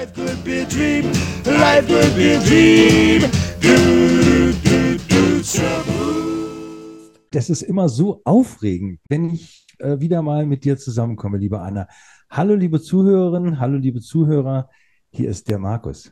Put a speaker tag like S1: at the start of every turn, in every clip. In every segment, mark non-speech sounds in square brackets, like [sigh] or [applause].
S1: Life could be a dream, life could be a dream. Do, do, do, so.
S2: Das ist immer so aufregend, wenn ich äh, wieder mal mit dir zusammenkomme, liebe Anna. Hallo, liebe Zuhörerinnen, hallo, liebe Zuhörer. Hier ist der Markus.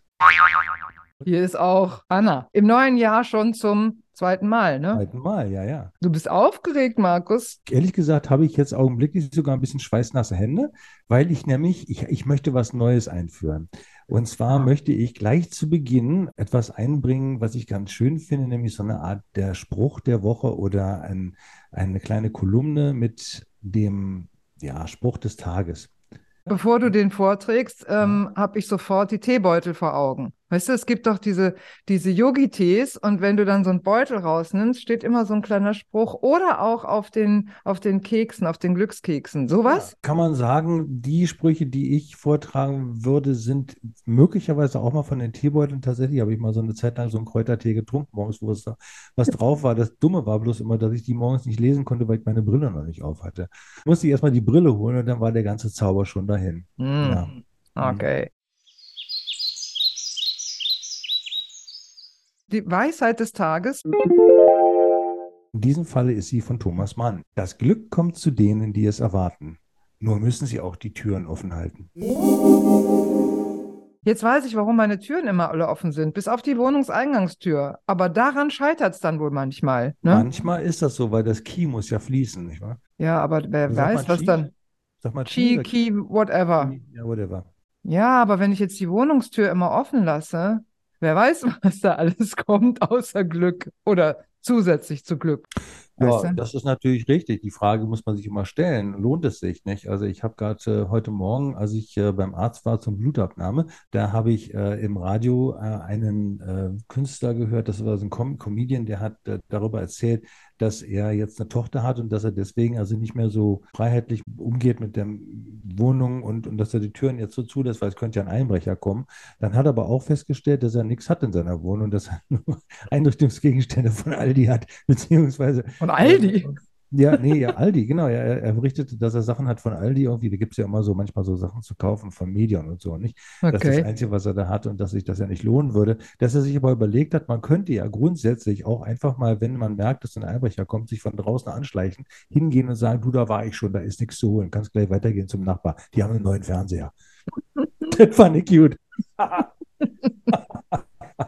S3: Hier ist auch Anna. Im neuen Jahr schon zum zweiten Mal, ne?
S2: Zweiten Mal, ja, ja.
S3: Du bist aufgeregt, Markus.
S2: Ehrlich gesagt habe ich jetzt augenblicklich sogar ein bisschen schweißnasse Hände, weil ich nämlich, ich, ich möchte was Neues einführen. Und zwar möchte ich gleich zu Beginn etwas einbringen, was ich ganz schön finde, nämlich so eine Art der Spruch der Woche oder ein, eine kleine Kolumne mit dem ja, Spruch des Tages.
S3: Bevor du den vorträgst, ähm, habe ich sofort die Teebeutel vor Augen. Weißt du, es gibt doch diese, diese Yogi-Tees und wenn du dann so einen Beutel rausnimmst, steht immer so ein kleiner Spruch oder auch auf den, auf den Keksen, auf den Glückskeksen. Sowas?
S2: Kann man sagen, die Sprüche, die ich vortragen würde, sind möglicherweise auch mal von den Teebeuteln. Tatsächlich habe ich mal so eine Zeit lang so einen Kräutertee getrunken morgens, wo es da was [laughs] drauf war. Das Dumme war bloß immer, dass ich die morgens nicht lesen konnte, weil ich meine Brille noch nicht auf hatte. Musste ich erstmal die Brille holen und dann war der ganze Zauber schon dahin.
S3: Hm,
S2: Ja.
S3: Okay. Die Weisheit des Tages.
S2: In diesem Falle ist sie von Thomas Mann. Das Glück kommt zu denen, die es erwarten. Nur müssen sie auch die Türen offen halten.
S3: Jetzt weiß ich, warum meine Türen immer alle offen sind, bis auf die Wohnungseingangstür. Aber daran scheitert es dann wohl manchmal. Ne?
S2: Manchmal ist das so, weil das Key muss ja fließen, nicht wahr?
S3: Ja, aber wer
S2: Sagt
S3: weiß, was dann.
S2: Sag mal
S3: Key,
S2: oder
S3: Key, whatever.
S2: Ja, whatever.
S3: Ja, aber wenn ich jetzt die Wohnungstür immer offen lasse, wer weiß, [laughs] was da alles kommt, außer Glück oder zusätzlich zu Glück. Weißt
S2: Ja,
S3: du?
S2: das ist natürlich richtig. Die Frage muss man sich immer stellen. Lohnt es sich nicht? Also ich habe gerade äh, heute Morgen, als ich äh, beim Arzt war zum Blutabnahme, da habe ich äh, im Radio äh, einen äh, Künstler gehört, das war so ein Com Comedian, der hat äh, darüber erzählt, dass er jetzt eine Tochter hat und dass er deswegen also nicht mehr so freiheitlich umgeht mit der Wohnung und, und dass er die Türen jetzt so zulässt, weil es könnte ja ein Einbrecher kommen. Dann hat er aber auch festgestellt, dass er nichts hat in seiner Wohnung, dass er [laughs] nur Einrichtungsgegenstände von Aldi hat, beziehungsweise
S3: Von Aldi.
S2: Ja, nee, ja, Aldi, genau. Ja, er, er berichtete, dass er Sachen hat von Aldi irgendwie. Da gibt es ja immer so manchmal so Sachen zu kaufen von Medion und so, nicht? Das ist das
S3: Okay.
S2: Einzige, was er da hat und dass sich das ja nicht lohnen würde. Dass er sich aber überlegt hat, man könnte ja grundsätzlich auch einfach mal, wenn man merkt, dass ein Einbrecher kommt, sich von draußen anschleichen, hingehen und sagen, du, da war ich schon, da ist nichts zu holen. Kannst gleich weitergehen zum Nachbar. Die haben einen neuen Fernseher. [laughs] Das fand ich cute. [laughs]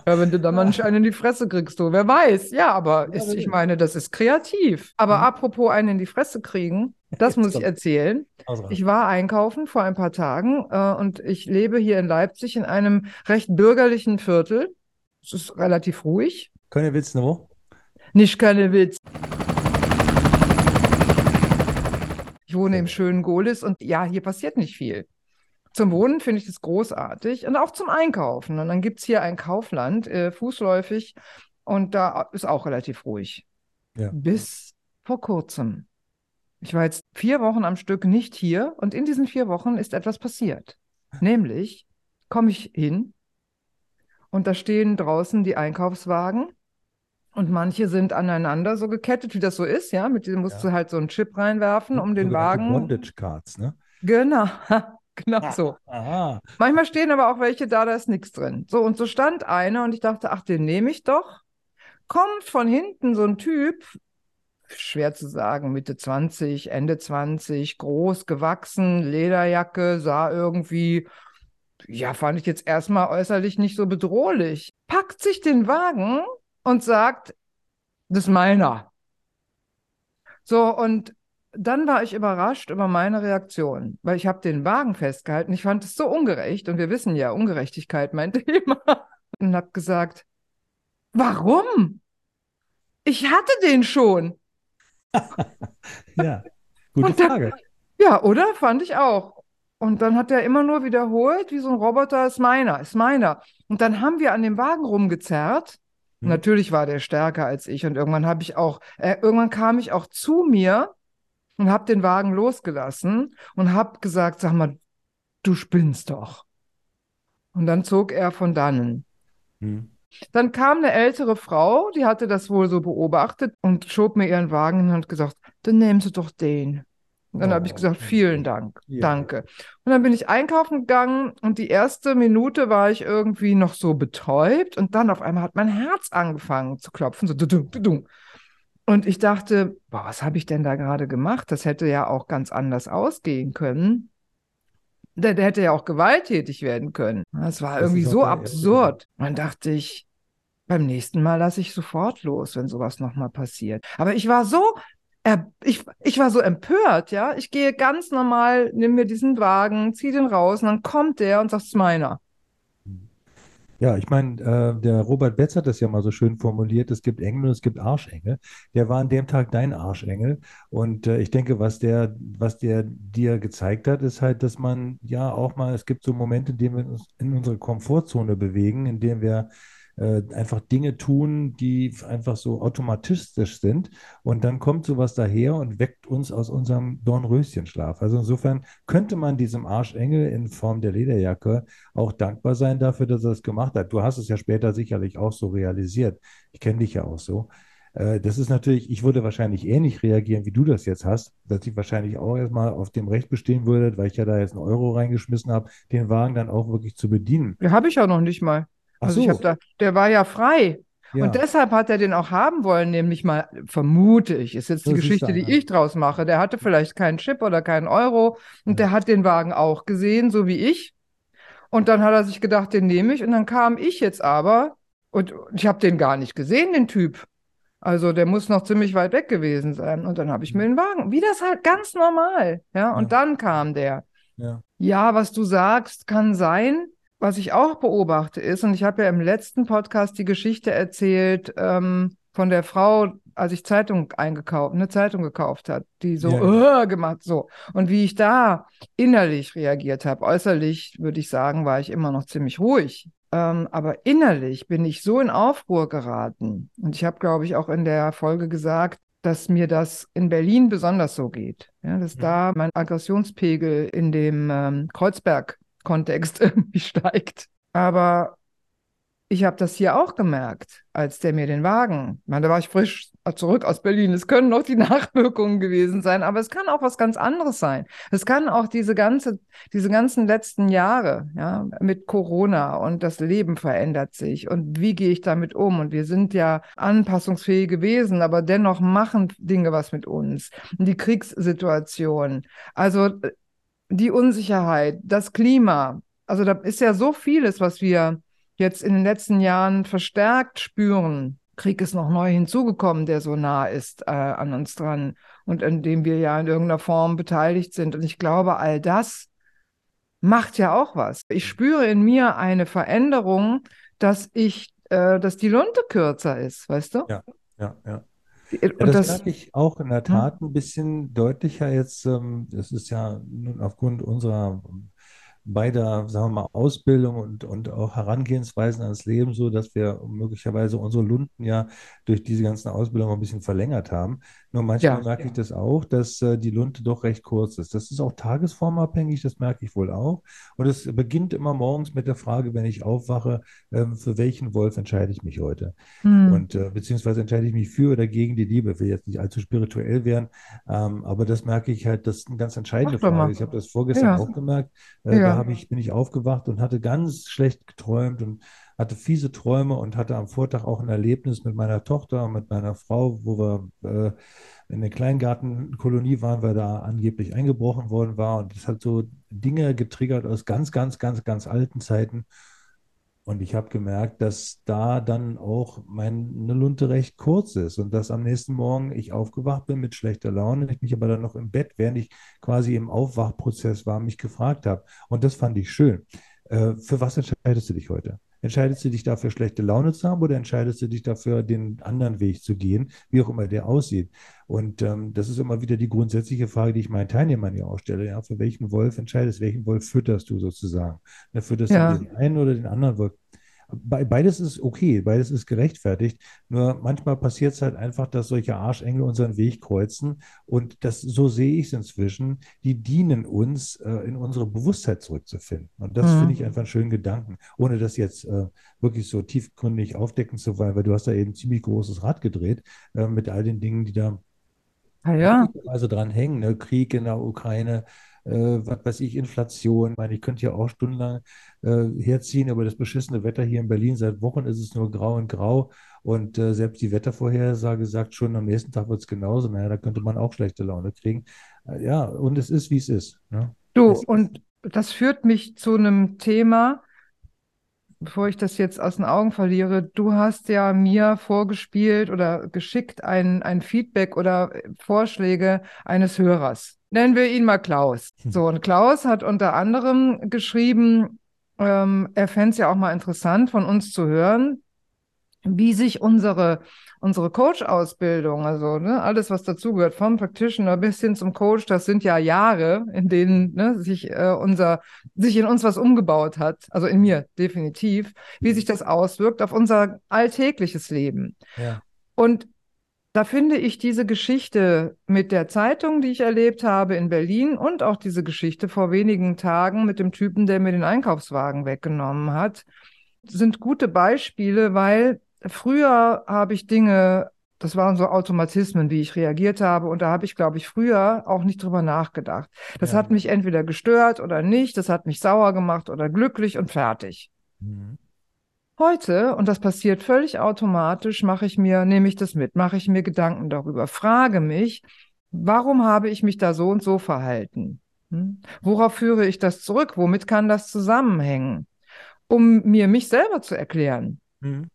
S3: Ja, wenn du da manch einen in die Fresse kriegst, du, wer weiß. Ja, aber ist, ich meine, das ist kreativ. Aber
S2: Mhm.
S3: apropos einen in die Fresse kriegen, das muss ich erzählen.
S2: Ausrasten.
S3: Ich war einkaufen vor ein paar Tagen äh, und ich lebe hier in Leipzig in einem recht bürgerlichen Viertel. Es ist relativ ruhig.
S2: Keine Witz, ne? wo?
S3: Nicht keine Witz. Ich wohne im schönen Gohlis und ja, hier passiert nicht viel. Zum Wohnen finde ich das großartig und auch zum Einkaufen. Und dann gibt es hier ein Kaufland, äh, fußläufig, und da ist auch relativ ruhig.
S2: Ja.
S3: Bis vor kurzem. Ich war jetzt vier Wochen am Stück nicht hier und in diesen vier Wochen ist etwas passiert. Nämlich komme ich hin und da stehen draußen die Einkaufswagen und manche sind aneinander so gekettet, wie das so ist, ja. Mit dem musst
S2: Ja.
S3: du halt so einen Chip reinwerfen, um den Wagen.
S2: Bondage Cards, ne?
S3: Genau, [laughs] genau so.
S2: Aha.
S3: Manchmal stehen aber auch welche da, da ist nichts drin. So, und so stand einer und ich dachte, ach, den nehme ich doch. Kommt von hinten so ein Typ, schwer zu sagen, Mitte 20, Ende 20, groß, gewachsen, Lederjacke, sah irgendwie, ja, fand ich jetzt erstmal äußerlich nicht so bedrohlich. Packt sich den Wagen und sagt, das ist meiner. So, und dann war ich überrascht über meine Reaktion, weil ich habe den Wagen festgehalten. Ich fand es so ungerecht und wir wissen ja, Ungerechtigkeit mein Thema. [laughs] Und habe gesagt, warum? Ich hatte den schon. [laughs]
S2: Ja, gute
S3: dann-
S2: Frage.
S3: Ja, oder? Fand ich auch. Und dann hat er immer nur wiederholt, wie so ein Roboter, ist meiner, ist meiner. Und dann haben wir an dem Wagen rumgezerrt.
S2: Hm.
S3: Natürlich war der stärker als ich. Und irgendwann habe ich auch, äh, irgendwann kam ich auch zu mir und habe den Wagen losgelassen und habe gesagt, sag mal, du spinnst doch. Und dann zog er von dannen.
S2: Hm.
S3: Dann kam eine ältere Frau, die hatte das wohl so beobachtet und schob mir ihren Wagen hin und hat gesagt, dann nehmen Sie doch den. Und dann habe ich
S2: Oh,
S3: gesagt, vielen Dank,
S2: Ja.
S3: danke. Und dann bin ich einkaufen gegangen und die erste Minute war ich irgendwie noch so betäubt und dann auf einmal hat mein Herz angefangen zu klopfen, so dudung, dudung. Und ich dachte, boah, was habe ich denn da gerade gemacht? Das hätte ja auch ganz anders ausgehen können. Der, der hätte ja auch gewalttätig werden können. Das war
S2: Das
S3: irgendwie so absurd. Und dann dachte ich, beim nächsten Mal lasse ich sofort los, wenn sowas nochmal passiert. Aber ich war so, er, ich, ich war so empört, ja. Ich gehe ganz normal, nimm mir diesen Wagen, zieh den raus und dann kommt der und sagt, es ist meiner.
S2: Ja, ich meine, äh, der Robert Betz hat das ja mal so schön formuliert, es gibt Engel und es gibt Arschengel. Der war an dem Tag dein Arschengel. Und äh, ich denke, was der, was der dir gezeigt hat, ist halt, dass man ja auch mal, es gibt so Momente, in denen wir uns in unsere Komfortzone bewegen, in denen wir äh, einfach Dinge tun, die einfach so automatistisch sind. Und dann kommt sowas daher und weckt uns aus unserem Dornröschenschlaf. Also insofern könnte man diesem Arschengel in Form der Lederjacke auch dankbar sein dafür, dass er es gemacht hat. Du hast es ja später sicherlich auch so realisiert. Ich kenne dich ja auch so. Äh, Das ist natürlich, ich würde wahrscheinlich ähnlich reagieren, wie du das jetzt hast, dass ich wahrscheinlich auch erstmal auf dem Recht bestehen würde, weil ich ja da jetzt einen Euro reingeschmissen habe, den Wagen dann auch wirklich zu bedienen.
S3: Ja, habe ich ja noch nicht mal. Also ich
S2: so,
S3: habe da, der war ja frei.
S2: ja,
S3: Und deshalb hat er den auch haben wollen, nämlich mal, vermute ich, ist jetzt die Geschichte, die ich draus mache. Der hatte vielleicht keinen Chip oder keinen Euro und
S2: Ja.
S3: der hat den Wagen auch gesehen, so wie ich. Und dann hat er sich gedacht, den nehme ich. Und dann kam ich jetzt aber und ich habe den gar nicht gesehen, den Typ. Also der muss noch ziemlich weit weg gewesen sein. Und dann habe ich mir den Wagen, wie das halt ganz normal. Ja, und dann kam der.
S2: Ja.
S3: Ja, was du sagst, kann sein. Was ich auch beobachte ist, und ich habe ja im letzten Podcast die Geschichte erzählt ähm, von der Frau, als ich Zeitung eingekauft, eine Zeitung gekauft hat, die so
S2: Ja,
S3: "Äh", gemacht so und wie ich da innerlich reagiert habe. Äußerlich würde ich sagen, war ich immer noch ziemlich ruhig. Ähm, aber innerlich bin ich so in Aufruhr geraten. Und ich habe, glaube ich, auch in der Folge gesagt, dass mir das in Berlin besonders so geht. Ja, dass
S2: Mhm.
S3: da mein Aggressionspegel in dem ähm, Kreuzberg-Kontext [laughs] irgendwie steigt. Aber ich habe das hier auch gemerkt, als der mir den Wagen, ich meine, da war ich frisch zurück aus Berlin. Es können noch die [laughs] Nachwirkungen gewesen sein, aber es kann auch was ganz anderes sein. Es kann auch diese ganze, diese ganzen letzten Jahre, ja, mit Corona und das Leben verändert sich und wie gehe ich damit um? Und wir sind ja anpassungsfähig gewesen, aber dennoch machen Dinge was mit uns. Die Kriegssituation, also äh, die Unsicherheit, das Klima. Also da ist ja so vieles, was wir jetzt in den letzten Jahren verstärkt spüren. Krieg ist noch neu hinzugekommen, der so nah ist äh, an uns dran und an dem wir ja in irgendeiner Form beteiligt sind. Und ich glaube, all das macht ja auch was. Ich spüre in mir eine Veränderung, dass ich, äh, dass die Lunte kürzer ist, weißt du?
S2: ja, ja, ja. Ja,
S3: Und
S2: das
S3: das,
S2: merke ich auch in der
S3: hm?
S2: Tat ein bisschen deutlicher jetzt. ähm, Das ist ja nun aufgrund unserer beider, sagen wir mal, Ausbildung und, und auch Herangehensweisen ans Leben so, dass wir möglicherweise unsere Lunden ja durch diese ganzen Ausbildungen ein bisschen verlängert haben. Nur manchmal
S3: ja,
S2: merke ich das auch, dass äh, die Lunte doch recht kurz ist. Das ist auch tagesformabhängig, das merke ich wohl auch. Und es beginnt immer morgens mit der Frage, wenn ich aufwache, ähm, für welchen Wolf entscheide ich mich heute?
S3: hm,
S2: Und äh, beziehungsweise entscheide ich mich für oder gegen die Liebe. Ich will jetzt nicht allzu spirituell werden, ähm, aber das merke ich halt, das ist eine ganz entscheidende
S3: doch
S2: Frage. Ich habe das vorgestern
S3: Ja,
S2: auch gemerkt. Äh, da
S3: ja,
S2: ich, bin ich aufgewacht und hatte ganz schlecht geträumt und hatte fiese Träume und hatte am Vortag auch ein Erlebnis mit meiner Tochter und mit meiner Frau, wo wir äh, in der Kleingartenkolonie waren, weil da angeblich eingebrochen worden war. Und das hat so Dinge getriggert aus ganz, ganz, ganz, ganz alten Zeiten. Und ich habe gemerkt, dass da dann auch meine Lunte recht kurz ist und dass am nächsten Morgen ich aufgewacht bin mit schlechter Laune, ich mich aber dann noch im Bett, während ich quasi im Aufwachprozess war, mich gefragt habe. Und das fand ich schön. Äh, für was entscheidest du dich heute? Entscheidest du dich dafür, schlechte Laune zu haben oder entscheidest du dich dafür, den anderen Weg zu gehen, wie auch immer der aussieht? Und ähm, das ist immer wieder die grundsätzliche Frage, die ich meinen Teilnehmern ja auch stelle. Ja, für welchen Wolf entscheidest, welchen Wolf fütterst du sozusagen? Ne, fütterst du
S3: ja,
S2: den einen oder den anderen Wolf? Be- Beides ist okay, beides ist gerechtfertigt. Nur manchmal passiert es halt einfach, dass solche Arschengel unseren Weg kreuzen. Und das, so sehe ich es inzwischen. Die dienen uns, äh, in unsere Bewusstheit zurückzufinden. Und das finde
S3: hm,
S2: ich einfach einen schönen Gedanken, ohne das jetzt äh, wirklich so tiefgründig aufdecken zu wollen, weil du hast da eben ein ziemlich großes Rad gedreht, äh, mit all den Dingen, die da
S3: Ah ja.
S2: Also dran hängen, ne? Krieg in der Ukraine, was weiß ich, Inflation. Ich meine, ich könnte ja auch stundenlang äh, herziehen, aber das beschissene Wetter hier in Berlin, seit Wochen ist es nur grau und grau. Und äh, selbst die Wettervorhersage sagt schon, am nächsten Tag wird es genauso. Naja, da könnte man auch schlechte Laune kriegen. Äh, ja, und es ist, wie es ist. Ne?
S3: Du,
S2: Es ist,
S3: und das führt mich zu einem Thema, bevor ich das jetzt aus den Augen verliere. Du hast ja mir vorgespielt oder geschickt ein, ein Feedback oder äh, Vorschläge eines Hörers. Nennen wir ihn mal Klaus.
S2: Hm.
S3: So, und Klaus hat unter anderem geschrieben, ähm, er fände es ja auch mal interessant von uns zu hören, wie sich unsere, unsere Coach-Ausbildung, also ne, alles, was dazugehört, vom Practitioner bis hin zum Coach, das sind ja Jahre, in denen ne, sich, äh, unser, sich in uns was umgebaut hat, also in mir definitiv, wie sich das auswirkt auf unser alltägliches Leben.
S2: ja.
S3: Und da finde ich diese Geschichte mit der Zeitung, die ich erlebt habe in Berlin und auch diese Geschichte vor wenigen Tagen mit dem Typen, der mir den Einkaufswagen weggenommen hat, sind gute Beispiele, weil früher habe ich Dinge, das waren so Automatismen, wie ich reagiert habe und da habe ich, glaube ich, früher auch nicht drüber nachgedacht. Das
S2: Ja.
S3: hat mich entweder gestört oder nicht, das hat mich sauer gemacht oder glücklich und fertig.
S2: Mhm.
S3: Heute, und das passiert völlig automatisch, mache ich mir, nehme ich das mit, mache ich mir Gedanken darüber, frage mich, warum habe ich mich da so und so verhalten? Hm? Worauf führe ich das zurück? Womit kann das zusammenhängen? Um mir mich selber zu erklären.
S2: Mhm.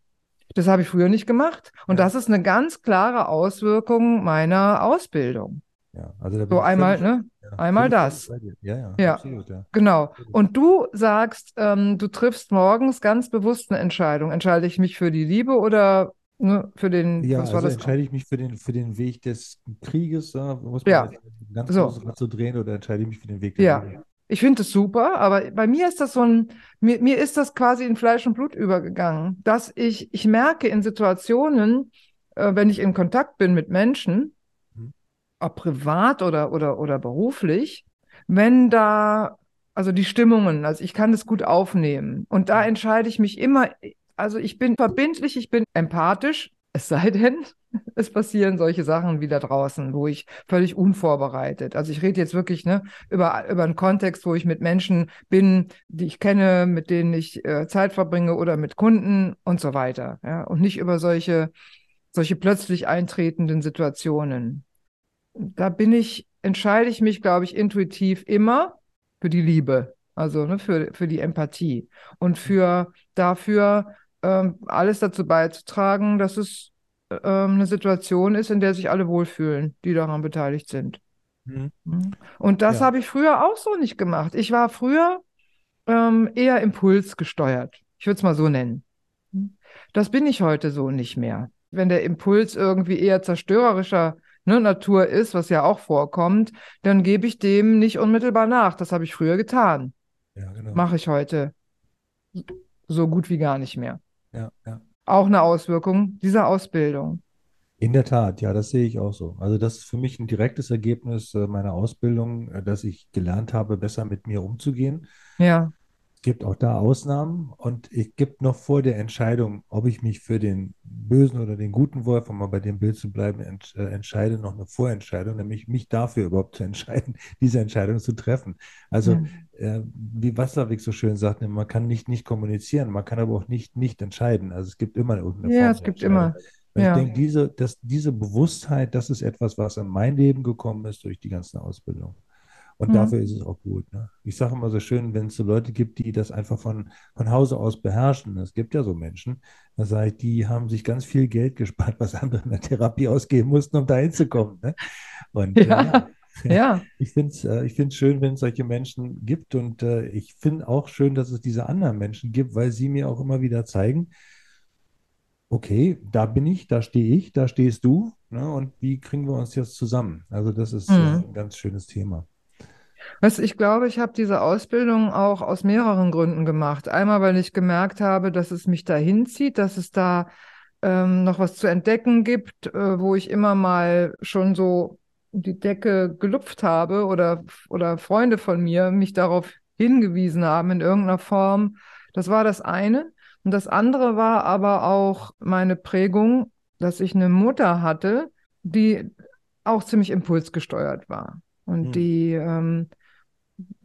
S3: Das habe ich früher nicht gemacht. Und
S2: Ja.
S3: das ist eine ganz klare Auswirkung meiner Ausbildung.
S2: Ja, also da
S3: So einmal, ne?
S2: ja,
S3: einmal das.
S2: Ja, ja,
S3: Ja.
S2: absolut, ja.
S3: Genau. Und du sagst, ähm, du triffst morgens ganz bewusst eine Entscheidung. Entscheide ich mich für die Liebe oder ne, für den,
S2: Ja,
S3: was war
S2: also
S3: das?
S2: entscheide ich mich für den, für den Weg des Krieges, ja, muss man
S3: Ja,
S2: ganz
S3: so.
S2: so drehen oder entscheide ich mich für den Weg der
S3: Ja.
S2: Liebe?
S3: Ich finde es super, aber bei mir ist das so ein, mir, mir ist das quasi in Fleisch und Blut übergegangen, dass ich, ich merke in Situationen, äh, wenn ich in Kontakt bin mit Menschen,
S2: Mhm.
S3: ob privat oder, oder, oder beruflich, wenn da, also die Stimmungen, also ich kann das gut aufnehmen. Und da entscheide ich mich immer, also ich bin verbindlich, ich bin empathisch, es sei denn, [laughs] es passieren solche Sachen wie da draußen, wo ich völlig unvorbereitet, also ich rede jetzt wirklich ne, über, über einen Kontext, wo ich mit Menschen bin, die ich kenne, mit denen ich äh, Zeit verbringe oder mit Kunden und so weiter. Ja, und nicht über solche, solche plötzlich eintretenden Situationen. Da bin ich, entscheide ich mich, glaube ich, intuitiv immer für die Liebe, also ne, für, für die Empathie und für dafür ähm, alles dazu beizutragen, dass es ähm, eine Situation ist, in der sich alle wohlfühlen, die daran beteiligt sind.
S2: Mhm.
S3: Mhm. Und das
S2: Ja.
S3: habe ich früher auch so nicht gemacht. Ich war früher ähm, eher impulsgesteuert. Ich würde es mal so nennen. Das bin ich heute so nicht mehr. Wenn der Impuls irgendwie eher zerstörerischer ne, Natur ist, was ja auch vorkommt, dann gebe ich dem nicht unmittelbar nach. Das habe ich früher getan.
S2: Ja, genau.
S3: Mache ich heute so gut wie gar nicht mehr.
S2: Ja, ja.
S3: Auch eine Auswirkung dieser Ausbildung.
S2: In der Tat, ja, das sehe ich auch so. Also das ist für mich ein direktes Ergebnis äh, meiner Ausbildung, äh, dass ich gelernt habe, besser mit mir umzugehen.
S3: Ja,
S2: gibt auch da Ausnahmen und es gibt noch vor der Entscheidung, ob ich mich für den bösen oder den guten Wolf, um mal bei dem Bild zu bleiben, ent, äh, entscheide, noch eine Vorentscheidung, nämlich mich dafür überhaupt zu entscheiden, [laughs] diese Entscheidung zu treffen. Also
S3: ja.
S2: äh, wie Wasserweg so schön sagt, ne, man kann nicht nicht kommunizieren, man kann aber auch nicht nicht entscheiden. Also es gibt immer irgendeine
S3: Ja,
S2: Form
S3: es
S2: der
S3: gibt immer. Ja.
S2: ich denke, diese, dass diese Bewusstheit, das ist etwas, was in mein Leben gekommen ist durch die ganzen Ausbildungen. Und
S3: Mhm.
S2: dafür ist es auch gut. Ne? Ich sage immer so schön, wenn es so Leute gibt, die das einfach von, von Hause aus beherrschen, es gibt ja so Menschen, da sage ich, die haben sich ganz viel Geld [laughs] gespart, was andere in der Therapie ausgeben mussten, um da hinzukommen. Ne? Und [laughs] äh,
S3: Ja.
S2: ja,
S3: Ja,
S2: ich finde es äh, ich find's schön, wenn es solche Menschen gibt. Und äh, ich finde auch schön, dass es diese anderen Menschen gibt, weil sie mir auch immer wieder zeigen, okay, da bin ich, da stehe ich, da stehst du. Ne? Und wie kriegen wir uns jetzt zusammen? Also das ist äh,
S3: Mhm.
S2: ein ganz schönes Thema.
S3: Weißt, ich glaube, ich habe diese Ausbildung auch aus mehreren Gründen gemacht. Einmal, weil ich gemerkt habe, dass es mich dahin zieht, dass es da ähm, noch was zu entdecken gibt, äh, wo ich immer mal schon so die Decke gelupft habe oder, oder Freunde von mir mich darauf hingewiesen haben in irgendeiner Form. Das war das eine. Und das andere war aber auch meine Prägung, dass ich eine Mutter hatte, die auch ziemlich impulsgesteuert war. Und
S2: Hm.
S3: die, ähm,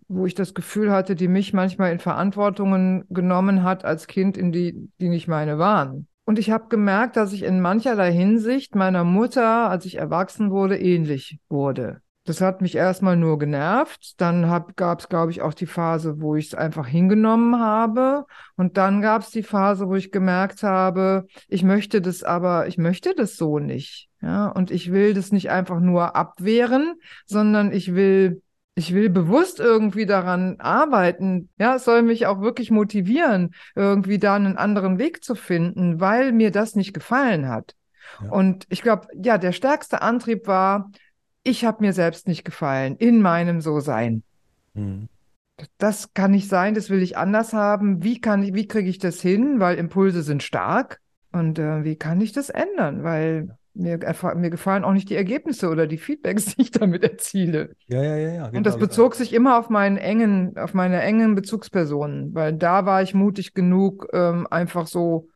S3: wo ich das Gefühl hatte, die mich manchmal in Verantwortungen genommen hat als Kind, in die, die nicht meine waren. Und ich habe gemerkt, dass ich in mancherlei Hinsicht meiner Mutter, als ich erwachsen wurde, ähnlich wurde. Das hat mich erstmal nur genervt. Dann gab es, glaube ich, auch die Phase, wo ich es einfach hingenommen habe. Und dann gab es die Phase, wo ich gemerkt habe, ich möchte das aber, ich möchte das so nicht. Ja, und ich will das nicht einfach nur abwehren, sondern ich will ich will bewusst irgendwie daran arbeiten. Ja, es soll mich auch wirklich motivieren, irgendwie da einen anderen Weg zu finden, weil mir das nicht gefallen hat.
S2: Ja.
S3: Und ich glaube, ja, der stärkste Antrieb war, ich habe mir selbst nicht gefallen in meinem So-Sein.
S2: Hm.
S3: Das kann nicht sein, das will ich anders haben. Wie kann ich, wie kriege ich das hin? Weil Impulse sind stark. Und äh, wie kann ich das ändern? Weil mir, mir gefallen auch nicht die Ergebnisse oder die Feedbacks, [laughs] die ich damit erziele.
S2: Ja, ja, ja, ja.
S3: Und das
S2: genau.
S3: bezog sich immer auf meinen engen, auf meine engen Bezugspersonen, weil da war ich mutig genug, ähm, einfach so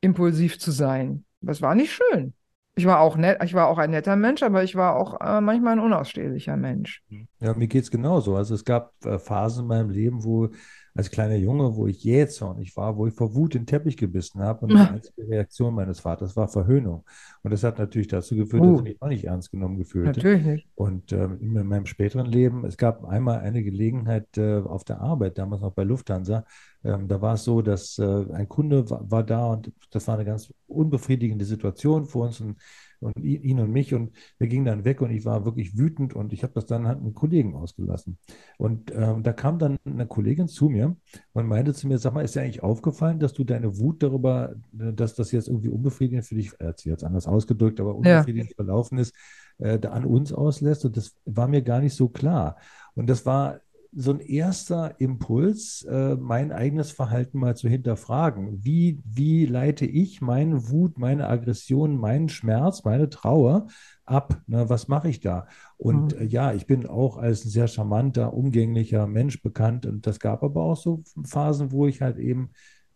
S3: impulsiv zu sein. Das war nicht schön. Ich war auch nett, ich war auch ein netter Mensch, aber ich war auch äh, manchmal ein unausstehlicher Mensch.
S2: Ja, mir geht es genauso. Also es gab äh, Phasen in meinem Leben, wo als kleiner Junge, wo ich jähzornig war, wo ich vor Wut den Teppich gebissen habe und die [laughs] einzige Reaktion meines Vaters war Verhöhnung. Und das hat natürlich dazu geführt,
S3: Uh.
S2: dass ich mich auch nicht ernst genommen gefühlt habe.
S3: Natürlich nicht.
S2: Und ähm, in meinem späteren Leben, es gab einmal eine Gelegenheit äh, auf der Arbeit, damals noch bei Lufthansa. Ähm, da war es so, dass äh, ein Kunde war, war da und das war eine ganz unbefriedigende Situation für uns und, und ihn und mich. Und wir gingen dann weg und ich war wirklich wütend und ich habe das dann halt einen Kollegen ausgelassen. Und ähm, da kam dann eine Kollegin zu mir und meinte zu mir, sag mal, ist dir eigentlich aufgefallen, dass du deine Wut darüber, äh, dass das jetzt irgendwie unbefriedigend für dich, er hat sich jetzt anders ausgedrückt, aber unbefriedigend verlaufen ist, äh, da an uns auslässt. Und das war mir gar nicht so klar. Und das war so ein erster Impuls, äh, mein eigenes Verhalten mal zu hinterfragen. Wie, wie leite ich meine Wut, meine Aggression, meinen Schmerz, meine Trauer ab? Ne, was mache ich da? Und
S3: Mhm.
S2: äh, ja, ich bin auch als ein sehr charmanter, umgänglicher Mensch bekannt. Und das gab aber auch so Phasen, wo ich halt eben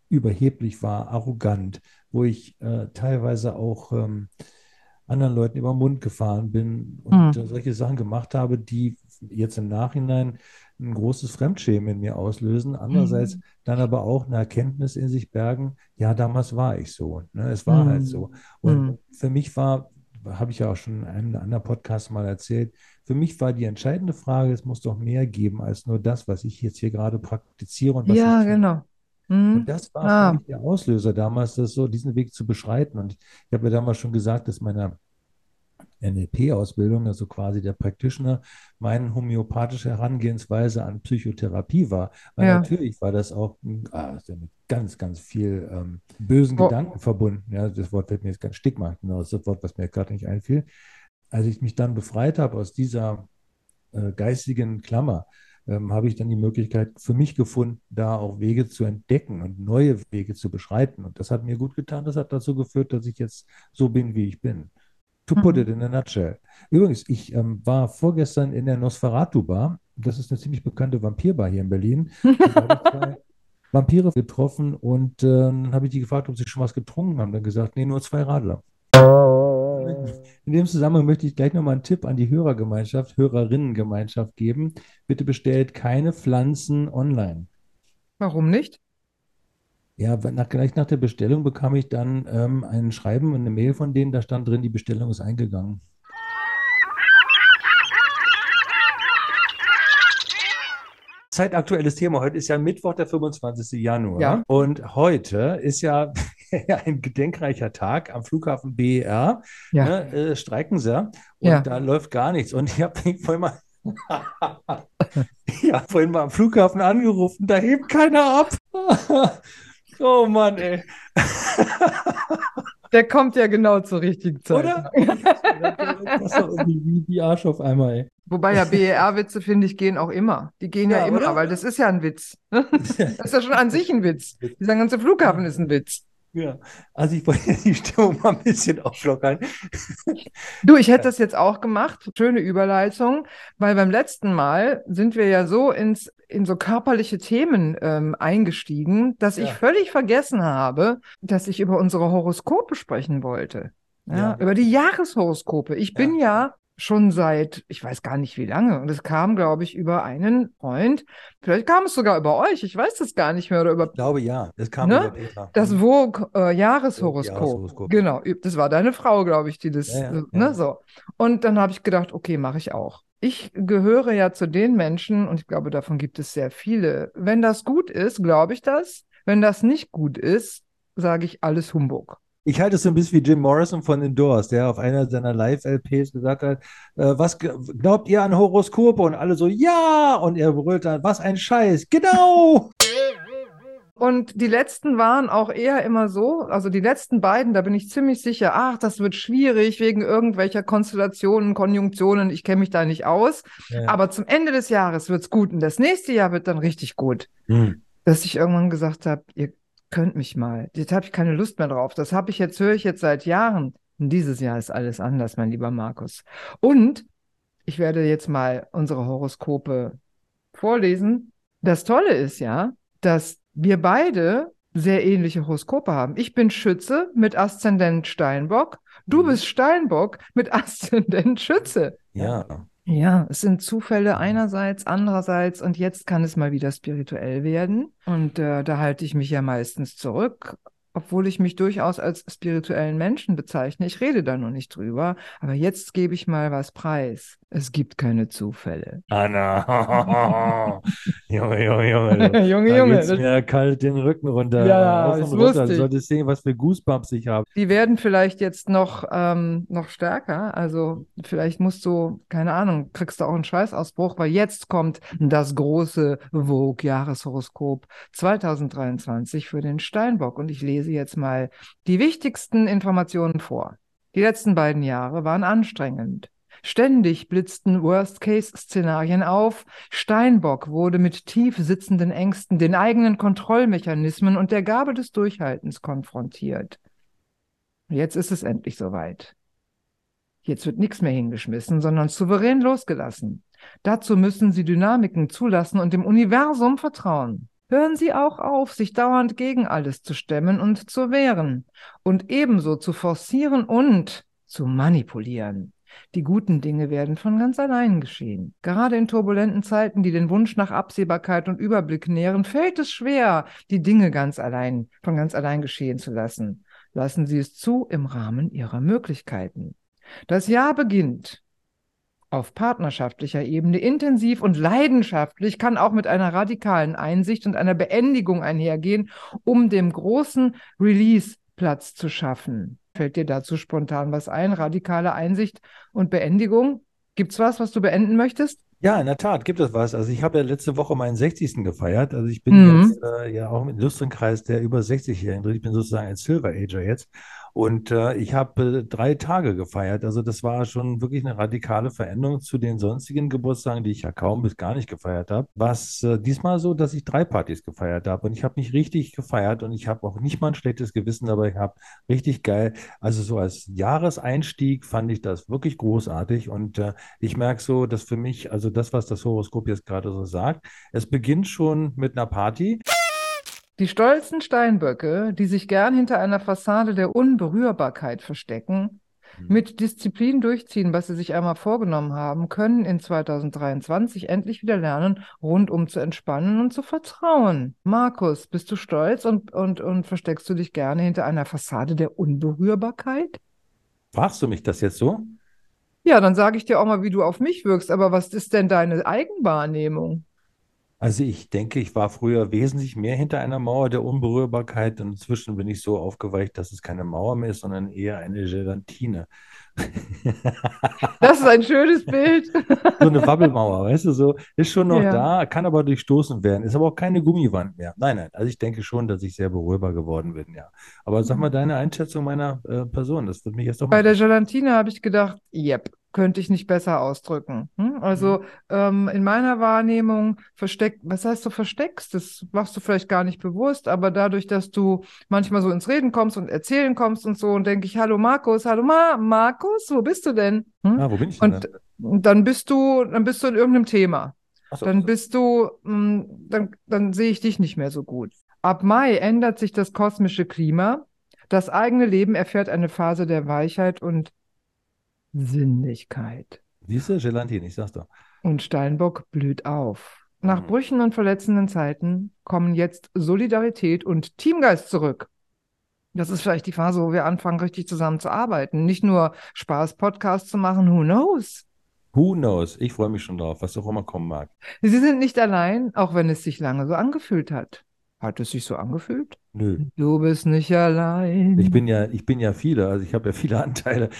S2: überheblich war, arrogant, wo ich äh, teilweise auch ähm, anderen Leuten über den Mund gefahren bin und
S3: Mhm.
S2: äh, solche Sachen gemacht habe, die jetzt im Nachhinein ein großes Fremdschämen in mir auslösen. Andererseits dann aber auch eine Erkenntnis in sich bergen, ja, damals war ich so. Ne? Es war halt
S3: Mhm.
S2: so. Und
S3: Mhm.
S2: für mich war, habe ich ja auch schon in einem anderen Podcast mal erzählt, für mich war die entscheidende Frage, es muss doch mehr geben als nur das, was ich jetzt hier gerade praktiziere und was
S3: Ja,
S2: ich
S3: genau. Mhm.
S2: Und das war
S3: Ah.
S2: für mich der Auslöser damals, das so diesen Weg zu beschreiten. Und ich habe ja damals schon gesagt, dass meine NLP-Ausbildung, also quasi der Practitioner, meine homöopathische Herangehensweise an Psychotherapie war. Weil
S3: Ja.
S2: natürlich war das auch ah, ist ja mit ganz, ganz viel ähm, bösen
S3: Oh.
S2: Gedanken verbunden. Ja, das Wort wird mir jetzt ganz Stigma, genau, das ist das Wort, was mir gerade nicht einfiel. Als ich mich dann befreit habe aus dieser äh, geistigen Klammer, ähm, habe ich dann die Möglichkeit für mich gefunden, da auch Wege zu entdecken und neue Wege zu beschreiten. Und das hat mir gut getan. Das hat dazu geführt, dass ich jetzt so bin, wie ich bin. To put
S3: Mhm.
S2: it in a nutshell. Übrigens, ich ähm, war vorgestern in der Nosferatu Bar. Das ist eine ziemlich bekannte Vampirbar hier in Berlin. [laughs] Vampire getroffen und äh, dann habe ich die gefragt, ob sie schon was getrunken haben. Dann gesagt, nee, nur zwei Radler. In dem Zusammenhang möchte ich gleich nochmal einen Tipp an die Hörergemeinschaft, Hörerinnengemeinschaft geben. Bitte bestellt keine Pflanzen online.
S3: Warum nicht?
S2: Ja, nach, gleich nach der Bestellung bekam ich dann ähm, ein Schreiben und eine Mail von denen, da stand drin, die Bestellung ist eingegangen. Zeitaktuelles Thema. Heute ist ja Mittwoch, der 25. Januar.
S3: Ja.
S2: Und heute ist ja [laughs] ein gedenkreicher Tag am Flughafen BER.
S3: Ja.
S2: Ne, äh, streiken sie. Und
S3: Ja.
S2: da läuft gar nichts. Und ich habe vorhin mal, [laughs] ja, vorhin mal am Flughafen angerufen, da hebt keiner ab. [laughs] oh Mann, ey. [laughs]
S3: Der kommt ja genau zur richtigen Zeit.
S2: Oder? [laughs] Das ist doch irgendwie wie die Arsch auf einmal, ey.
S3: Wobei ja BER-Witze, finde ich, gehen auch immer. Die gehen ja,
S2: Ja,
S3: immer,
S2: oder?
S3: weil das ist ja ein Witz. [laughs] Das ist ja schon an sich ein Witz. Dieser ganze Flughafen ist ein Witz.
S2: Ja, also ich wollte [laughs] die Stimmung mal ein bisschen auflockern.
S3: Du, ich hätte das jetzt auch gemacht. Schöne Überleitung, weil beim letzten Mal sind wir ja so ins, in so körperliche Themen ähm, eingestiegen, dass ich
S2: Ja.
S3: völlig vergessen habe, dass ich über unsere Horoskope sprechen wollte. Ja,
S2: Ja.
S3: über die Jahreshoroskope. Ich bin ja schon seit, ich weiß gar nicht wie lange. Und es kam, glaube ich, über einen Freund. Vielleicht kam es sogar über euch. Ich weiß das gar nicht mehr. Oder über
S2: Ich glaube ja, es kam
S3: Ne?
S2: über Petra.
S3: das Vogue äh, Jahreshoroskop.
S2: Jahreshoroskop.
S3: Genau, das war deine Frau, glaube ich, die das,
S2: Ja, ja,
S3: äh,
S2: ja.
S3: ne, so. Und dann habe ich gedacht, okay, mache ich auch. Ich gehöre ja zu den Menschen, und ich glaube, davon gibt es sehr viele. Wenn das gut ist, glaube ich das. Wenn das nicht gut ist, sage ich alles Humbug.
S2: Ich halte es so ein bisschen wie Jim Morrison von Indoors, der auf einer seiner Live-LPs gesagt hat, äh, was glaubt ihr an Horoskope? Und alle so, ja! Und er brüllt dann, was ein Scheiß, genau! [laughs]
S3: Und die letzten waren auch eher immer so, also die letzten beiden, da bin ich ziemlich sicher, ach, das wird schwierig wegen irgendwelcher Konstellationen, Konjunktionen, ich kenne mich da nicht aus.
S2: Ja.
S3: Aber zum Ende des Jahres wird's gut und das nächste Jahr wird dann richtig gut.
S2: Hm.
S3: Dass ich irgendwann gesagt habe, ihr könnt mich mal. Jetzt habe ich keine Lust mehr drauf. Das habe ich jetzt, höre ich jetzt seit Jahren. Und dieses Jahr ist alles anders, mein lieber Markus. Und ich werde jetzt mal unsere Horoskope vorlesen. Das Tolle ist ja, dass wir beide sehr ähnliche Horoskope haben. Ich bin Schütze mit Aszendent Steinbock. Du
S2: Mhm.
S3: bist Steinbock mit [laughs] Aszendent Schütze.
S2: Ja.
S3: Ja, es sind Zufälle einerseits, andererseits und jetzt kann es mal wieder spirituell werden. Und äh, da halte ich mich ja meistens zurück, obwohl ich mich durchaus als spirituellen Menschen bezeichne. Ich rede da noch nicht drüber, aber jetzt gebe ich mal was preis. Es gibt keine Zufälle.
S2: Anna. [laughs] Junge, Junge, Junge. [laughs]
S3: Junge,
S2: Da
S3: Junge,
S2: geht's mir kalt den Rücken runter.
S3: Ja, das
S2: runter.
S3: wusste
S2: Du
S3: ich.
S2: solltest sehen, was für Goosebumps ich habe.
S3: Die werden vielleicht jetzt noch, ähm, noch stärker. Also vielleicht musst du, keine Ahnung, kriegst du auch einen Schweißausbruch, weil jetzt kommt das große Vogue-Jahreshoroskop 2023 für den Steinbock. Und ich lese jetzt mal die wichtigsten Informationen vor. Die letzten beiden Jahre waren anstrengend. Ständig blitzten Worst-Case-Szenarien auf. Steinbock wurde mit tief sitzenden Ängsten, den eigenen Kontrollmechanismen und der Gabe des Durchhaltens konfrontiert. Jetzt ist es endlich soweit. Jetzt wird nichts mehr hingeschmissen, sondern souverän losgelassen. Dazu müssen Sie Dynamiken zulassen und dem Universum vertrauen. Hören Sie auch auf, sich dauernd gegen alles zu stemmen und zu wehren und ebenso zu forcieren und zu manipulieren. Die guten Dinge werden von ganz allein geschehen. Gerade in turbulenten Zeiten, die den Wunsch nach Absehbarkeit und Überblick nähren, fällt es schwer, die Dinge ganz allein, von ganz allein geschehen zu lassen. Lassen Sie es zu im Rahmen Ihrer Möglichkeiten. Das Jahr beginnt auf partnerschaftlicher Ebene intensiv und leidenschaftlich, kann auch mit einer radikalen Einsicht und einer Beendigung einhergehen, um dem großen Release Platz zu schaffen. Fällt dir dazu spontan was ein? Radikale Einsicht und Beendigung? Gibt's was, was du beenden möchtest?
S2: Ja, in der Tat gibt es was. Also ich habe ja letzte Woche meinen 60. gefeiert. Also ich bin
S3: Mhm.
S2: jetzt äh, ja auch im illustren Kreis der über 60-Jährigen drin. Ich bin sozusagen ein Silver Ager jetzt. Und äh, ich habe äh, drei Tage gefeiert. Also das war schon wirklich eine radikale Veränderung zu den sonstigen Geburtstagen, die ich ja kaum bis gar nicht gefeiert habe. Was äh, diesmal so, dass ich drei Partys gefeiert habe. Und ich habe mich richtig gefeiert und ich habe auch nicht mal ein schlechtes Gewissen dabei gehabt. Richtig geil. Also so als Jahreseinstieg fand ich das wirklich großartig. Und äh, ich merke so, dass für mich, also das, was das Horoskop jetzt gerade so sagt, es beginnt schon mit einer Party.
S3: Die stolzen Steinböcke, die sich gern hinter einer Fassade der Unberührbarkeit verstecken,
S2: Hm.
S3: mit Disziplin durchziehen, was sie sich einmal vorgenommen haben, können in 2023 endlich wieder lernen, rundum zu entspannen und zu vertrauen. Markus, bist du stolz und, und, und versteckst du dich gerne hinter einer Fassade der Unberührbarkeit?
S2: Fragst du mich das jetzt so?
S3: Ja, dann sage ich dir auch mal, wie du auf mich wirkst, aber was ist denn deine Eigenwahrnehmung?
S2: Also ich denke, ich war früher wesentlich mehr hinter einer Mauer der Unberührbarkeit und inzwischen bin ich so aufgeweicht, dass es keine Mauer mehr ist, sondern eher eine Gelatine.
S3: Das ist ein schönes Bild. [laughs]
S2: So eine Wabbelmauer, weißt du, so ist schon noch
S3: Ja.
S2: da, kann aber durchstoßen werden, ist aber auch keine Gummiwand mehr. Nein, nein, also ich denke schon, dass ich sehr berührbar geworden bin, ja. Aber sag mal deine Einschätzung meiner äh, Person, das würde mich jetzt doch
S3: Bei der Gelatine habe ich gedacht, yep, könnte ich nicht besser ausdrücken. Hm? Also ähm, in meiner Wahrnehmung versteckt, was heißt du versteckst? Das machst du vielleicht gar nicht bewusst, aber dadurch, dass du manchmal so ins Reden kommst und erzählen kommst und so, und denke ich, hallo Markus, hallo Ma Markus, wo bist du denn? Hm?
S2: Ah, wo bin ich denn?
S3: Und, und dann bist du, dann bist du in irgendeinem Thema.
S2: So.
S3: Dann bist du, mh, dann, dann sehe ich dich nicht mehr so gut. Ab Mai ändert sich das kosmische Klima. Das eigene Leben erfährt eine Phase der Weichheit und Sinnlichkeit.
S2: Siehst du, Gelatine, ich sag's doch.
S3: Und Steinbock blüht auf. Nach
S2: Mhm.
S3: Brüchen und verletzenden Zeiten kommen jetzt Solidarität und Teamgeist zurück. Das ist vielleicht die Phase, wo wir anfangen, richtig zusammen zu arbeiten. Nicht nur Spaß, Podcast zu machen, who knows?
S2: Who knows? Ich freue mich schon drauf, was auch immer kommen mag.
S3: Sie sind nicht allein, auch wenn es sich lange so angefühlt hat. Hat es sich so angefühlt?
S2: Nö.
S3: Du bist nicht allein.
S2: Ich bin ja, ich bin ja viele, also ich habe ja viele [laughs] Anteile.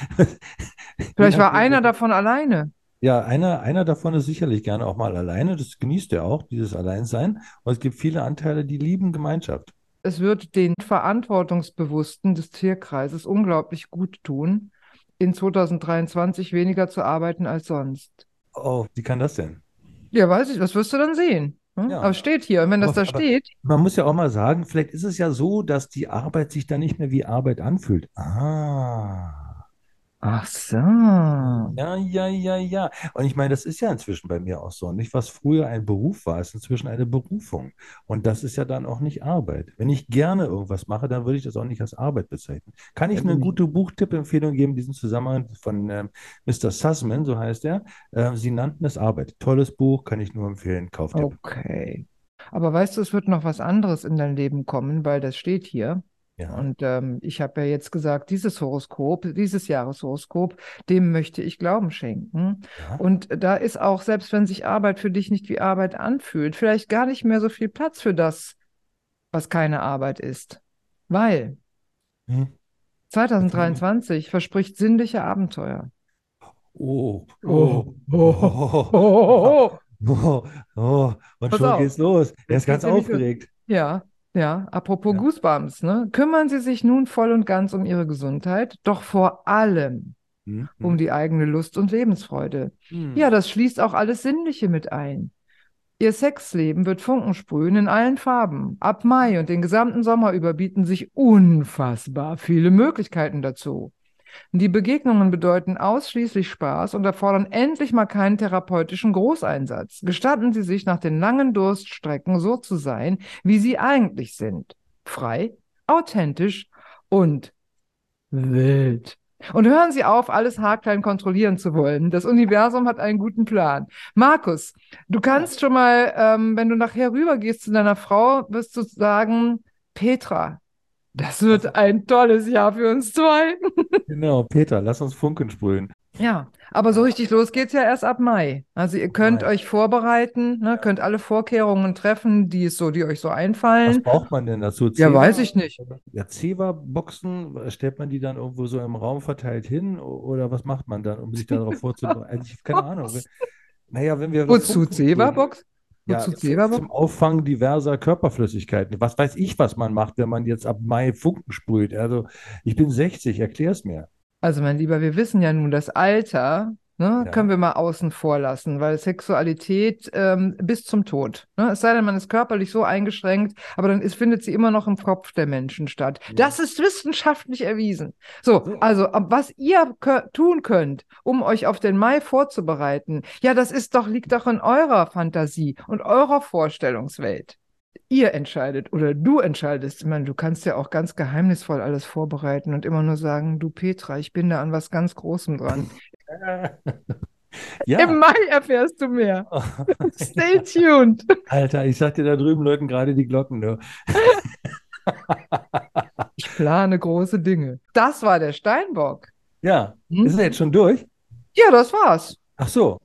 S3: Vielleicht war einer davon alleine.
S2: Ja, einer, einer davon ist sicherlich gerne auch mal alleine. Das genießt er auch, dieses Alleinsein. Und es gibt viele Anteile, die lieben Gemeinschaft.
S3: Es wird den Verantwortungsbewussten des Tierkreises unglaublich gut tun, in 2023 weniger zu arbeiten als sonst.
S2: Oh, wie kann das denn?
S3: Ja, weiß ich, das wirst du dann sehen. Hm?
S2: Ja.
S3: Aber steht hier. Und wenn das
S2: Aber-
S3: da steht,
S2: Man muss ja auch mal sagen, vielleicht ist es ja so, dass die Arbeit sich dann nicht mehr wie Arbeit anfühlt. Ah.
S3: Ach so.
S2: Ja, ja, ja, ja. Und ich meine, das ist ja inzwischen bei mir auch so. Nicht, was früher ein Beruf war, ist inzwischen eine Berufung. Und das ist ja dann auch nicht Arbeit. Wenn ich gerne irgendwas mache, dann würde ich das auch nicht als Arbeit bezeichnen. Kann ich eine gute Buchtipp-Empfehlung geben, in diesem Zusammenhang von ähm, Mr. Sussman, so heißt er. Äh, Sie nannten es Arbeit. Tolles Buch, kann ich nur empfehlen. Kauftipp.
S3: Okay. Aber weißt du, es wird noch was anderes in dein Leben kommen, weil das steht hier.
S2: Ja.
S3: Und ähm, ich habe ja jetzt gesagt, dieses Horoskop, dieses Jahreshoroskop, dem möchte ich Glauben schenken.
S2: Ja.
S3: Und da ist auch, selbst wenn sich Arbeit für dich nicht wie Arbeit anfühlt, vielleicht gar nicht mehr so viel Platz für das, was keine Arbeit ist. Weil
S2: Hm.
S3: 2023 verspricht sinnliche Abenteuer.
S2: Oh,
S3: Oh,
S2: oh,
S3: oh,
S2: oh,
S3: oh, oh.
S2: oh, oh. Und
S3: Pass
S2: schon
S3: auf.
S2: geht's los. Er ist ganz aufgeregt.
S3: Ja, ja, apropos
S2: Ja.
S3: Goosebumps, ne? Kümmern Sie sich nun voll und ganz um Ihre Gesundheit, doch vor allem
S2: Hm,
S3: um die eigene Lust und Lebensfreude.
S2: hm.
S3: Ja, das schließt auch alles Sinnliche mit ein. Ihr Sexleben wird Funken sprühen in allen Farben. Ab Mai und den gesamten Sommer über bieten sich unfassbar viele Möglichkeiten dazu. Die Begegnungen bedeuten ausschließlich Spaß und erfordern endlich mal keinen therapeutischen Großeinsatz. Gestatten Sie sich nach den langen Durststrecken so zu sein, wie Sie eigentlich sind. Frei, authentisch und wild. Und hören Sie auf, alles haarklein kontrollieren zu wollen. Das Universum hat einen guten Plan. Markus, du kannst schon mal, ähm, wenn du nachher rübergehst zu deiner Frau, wirst du sagen, Petra, das wird ein tolles Jahr für uns zwei. [laughs]
S2: Genau, Peter, lass uns Funken sprühen.
S3: Ja, aber so richtig los geht's ja erst ab Mai. Also ihr könnt
S2: Mai.
S3: euch vorbereiten, ne, könnt alle Vorkehrungen treffen, die es so, die euch so
S2: Was
S3: einfallen.
S2: braucht man denn dazu?
S3: Ja,
S2: Zewa?
S3: weiß ich nicht.
S2: Ja, Zewa-Boxen, stellt man die dann irgendwo so im Raum verteilt hin oder was macht man dann, um sich darauf [laughs] vorzubereiten? Also ich habe keine Ahnung. Naja, wenn wir
S3: Wozu Zewa-Box?
S2: Ja, zum
S3: Zewa-Box?
S2: Auffang diverser Körperflüssigkeiten. Was weiß ich, was man macht, wenn man jetzt ab Mai Funken sprüht? Also, ich bin 60, erklär's mir.
S3: Also mein Lieber, wir wissen ja nun, das Alter, ne,
S2: Ja.
S3: können wir mal außen vor lassen, weil Sexualität ähm, bis zum Tod. Ne? Es sei denn, man ist körperlich so eingeschränkt, aber dann ist, findet sie immer noch im Kopf der Menschen statt.
S2: Ja.
S3: Das ist wissenschaftlich erwiesen. So,
S2: So.
S3: also was ihr tun könnt, um euch auf den Mai vorzubereiten, ja, das ist doch, liegt doch in eurer Fantasie und eurer Vorstellungswelt. Ihr entscheidet oder du entscheidest. Ich meine, du kannst ja auch ganz geheimnisvoll alles vorbereiten und immer nur sagen, du Petra, ich bin da an was ganz Großem dran. [laughs] [laughs]
S2: Ja,
S3: Im Mai erfährst du mehr. [laughs] Stay tuned.
S2: Alter, ich sag dir, da drüben läuten gerade die Glocken. Du. [laughs]
S3: Ich plane große Dinge. Das war der Steinbock.
S2: Ja,
S3: Hm?
S2: ist er jetzt schon durch?
S3: Ja, das war's.
S2: Ach so.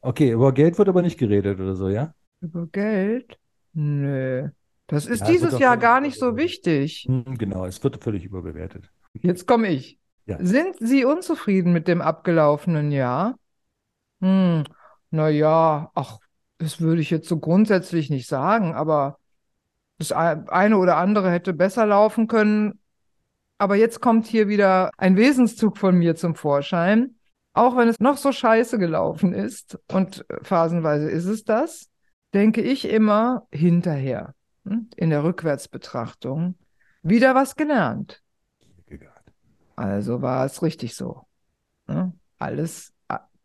S2: Okay, über Geld wird aber nicht geredet oder so, ja?
S3: Über Geld? Nö. Das ist
S2: Ja,
S3: dieses Jahr gar nicht so wichtig.
S2: Hm, Genau, es wird völlig überbewertet.
S3: Jetzt komme ich.
S2: Ja.
S3: Sind Sie unzufrieden mit dem abgelaufenen Jahr? Hm, na ja, ach, das würde ich jetzt so grundsätzlich nicht sagen, aber das ein- eine oder andere hätte besser laufen können. Aber jetzt kommt hier wieder ein Wesenszug von mir zum Vorschein. Auch wenn es noch so scheiße gelaufen ist, und phasenweise ist es das, denke ich immer hinterher, hm, in der Rückwärtsbetrachtung, wieder was gelernt. Also war es richtig so. Ne? Alles,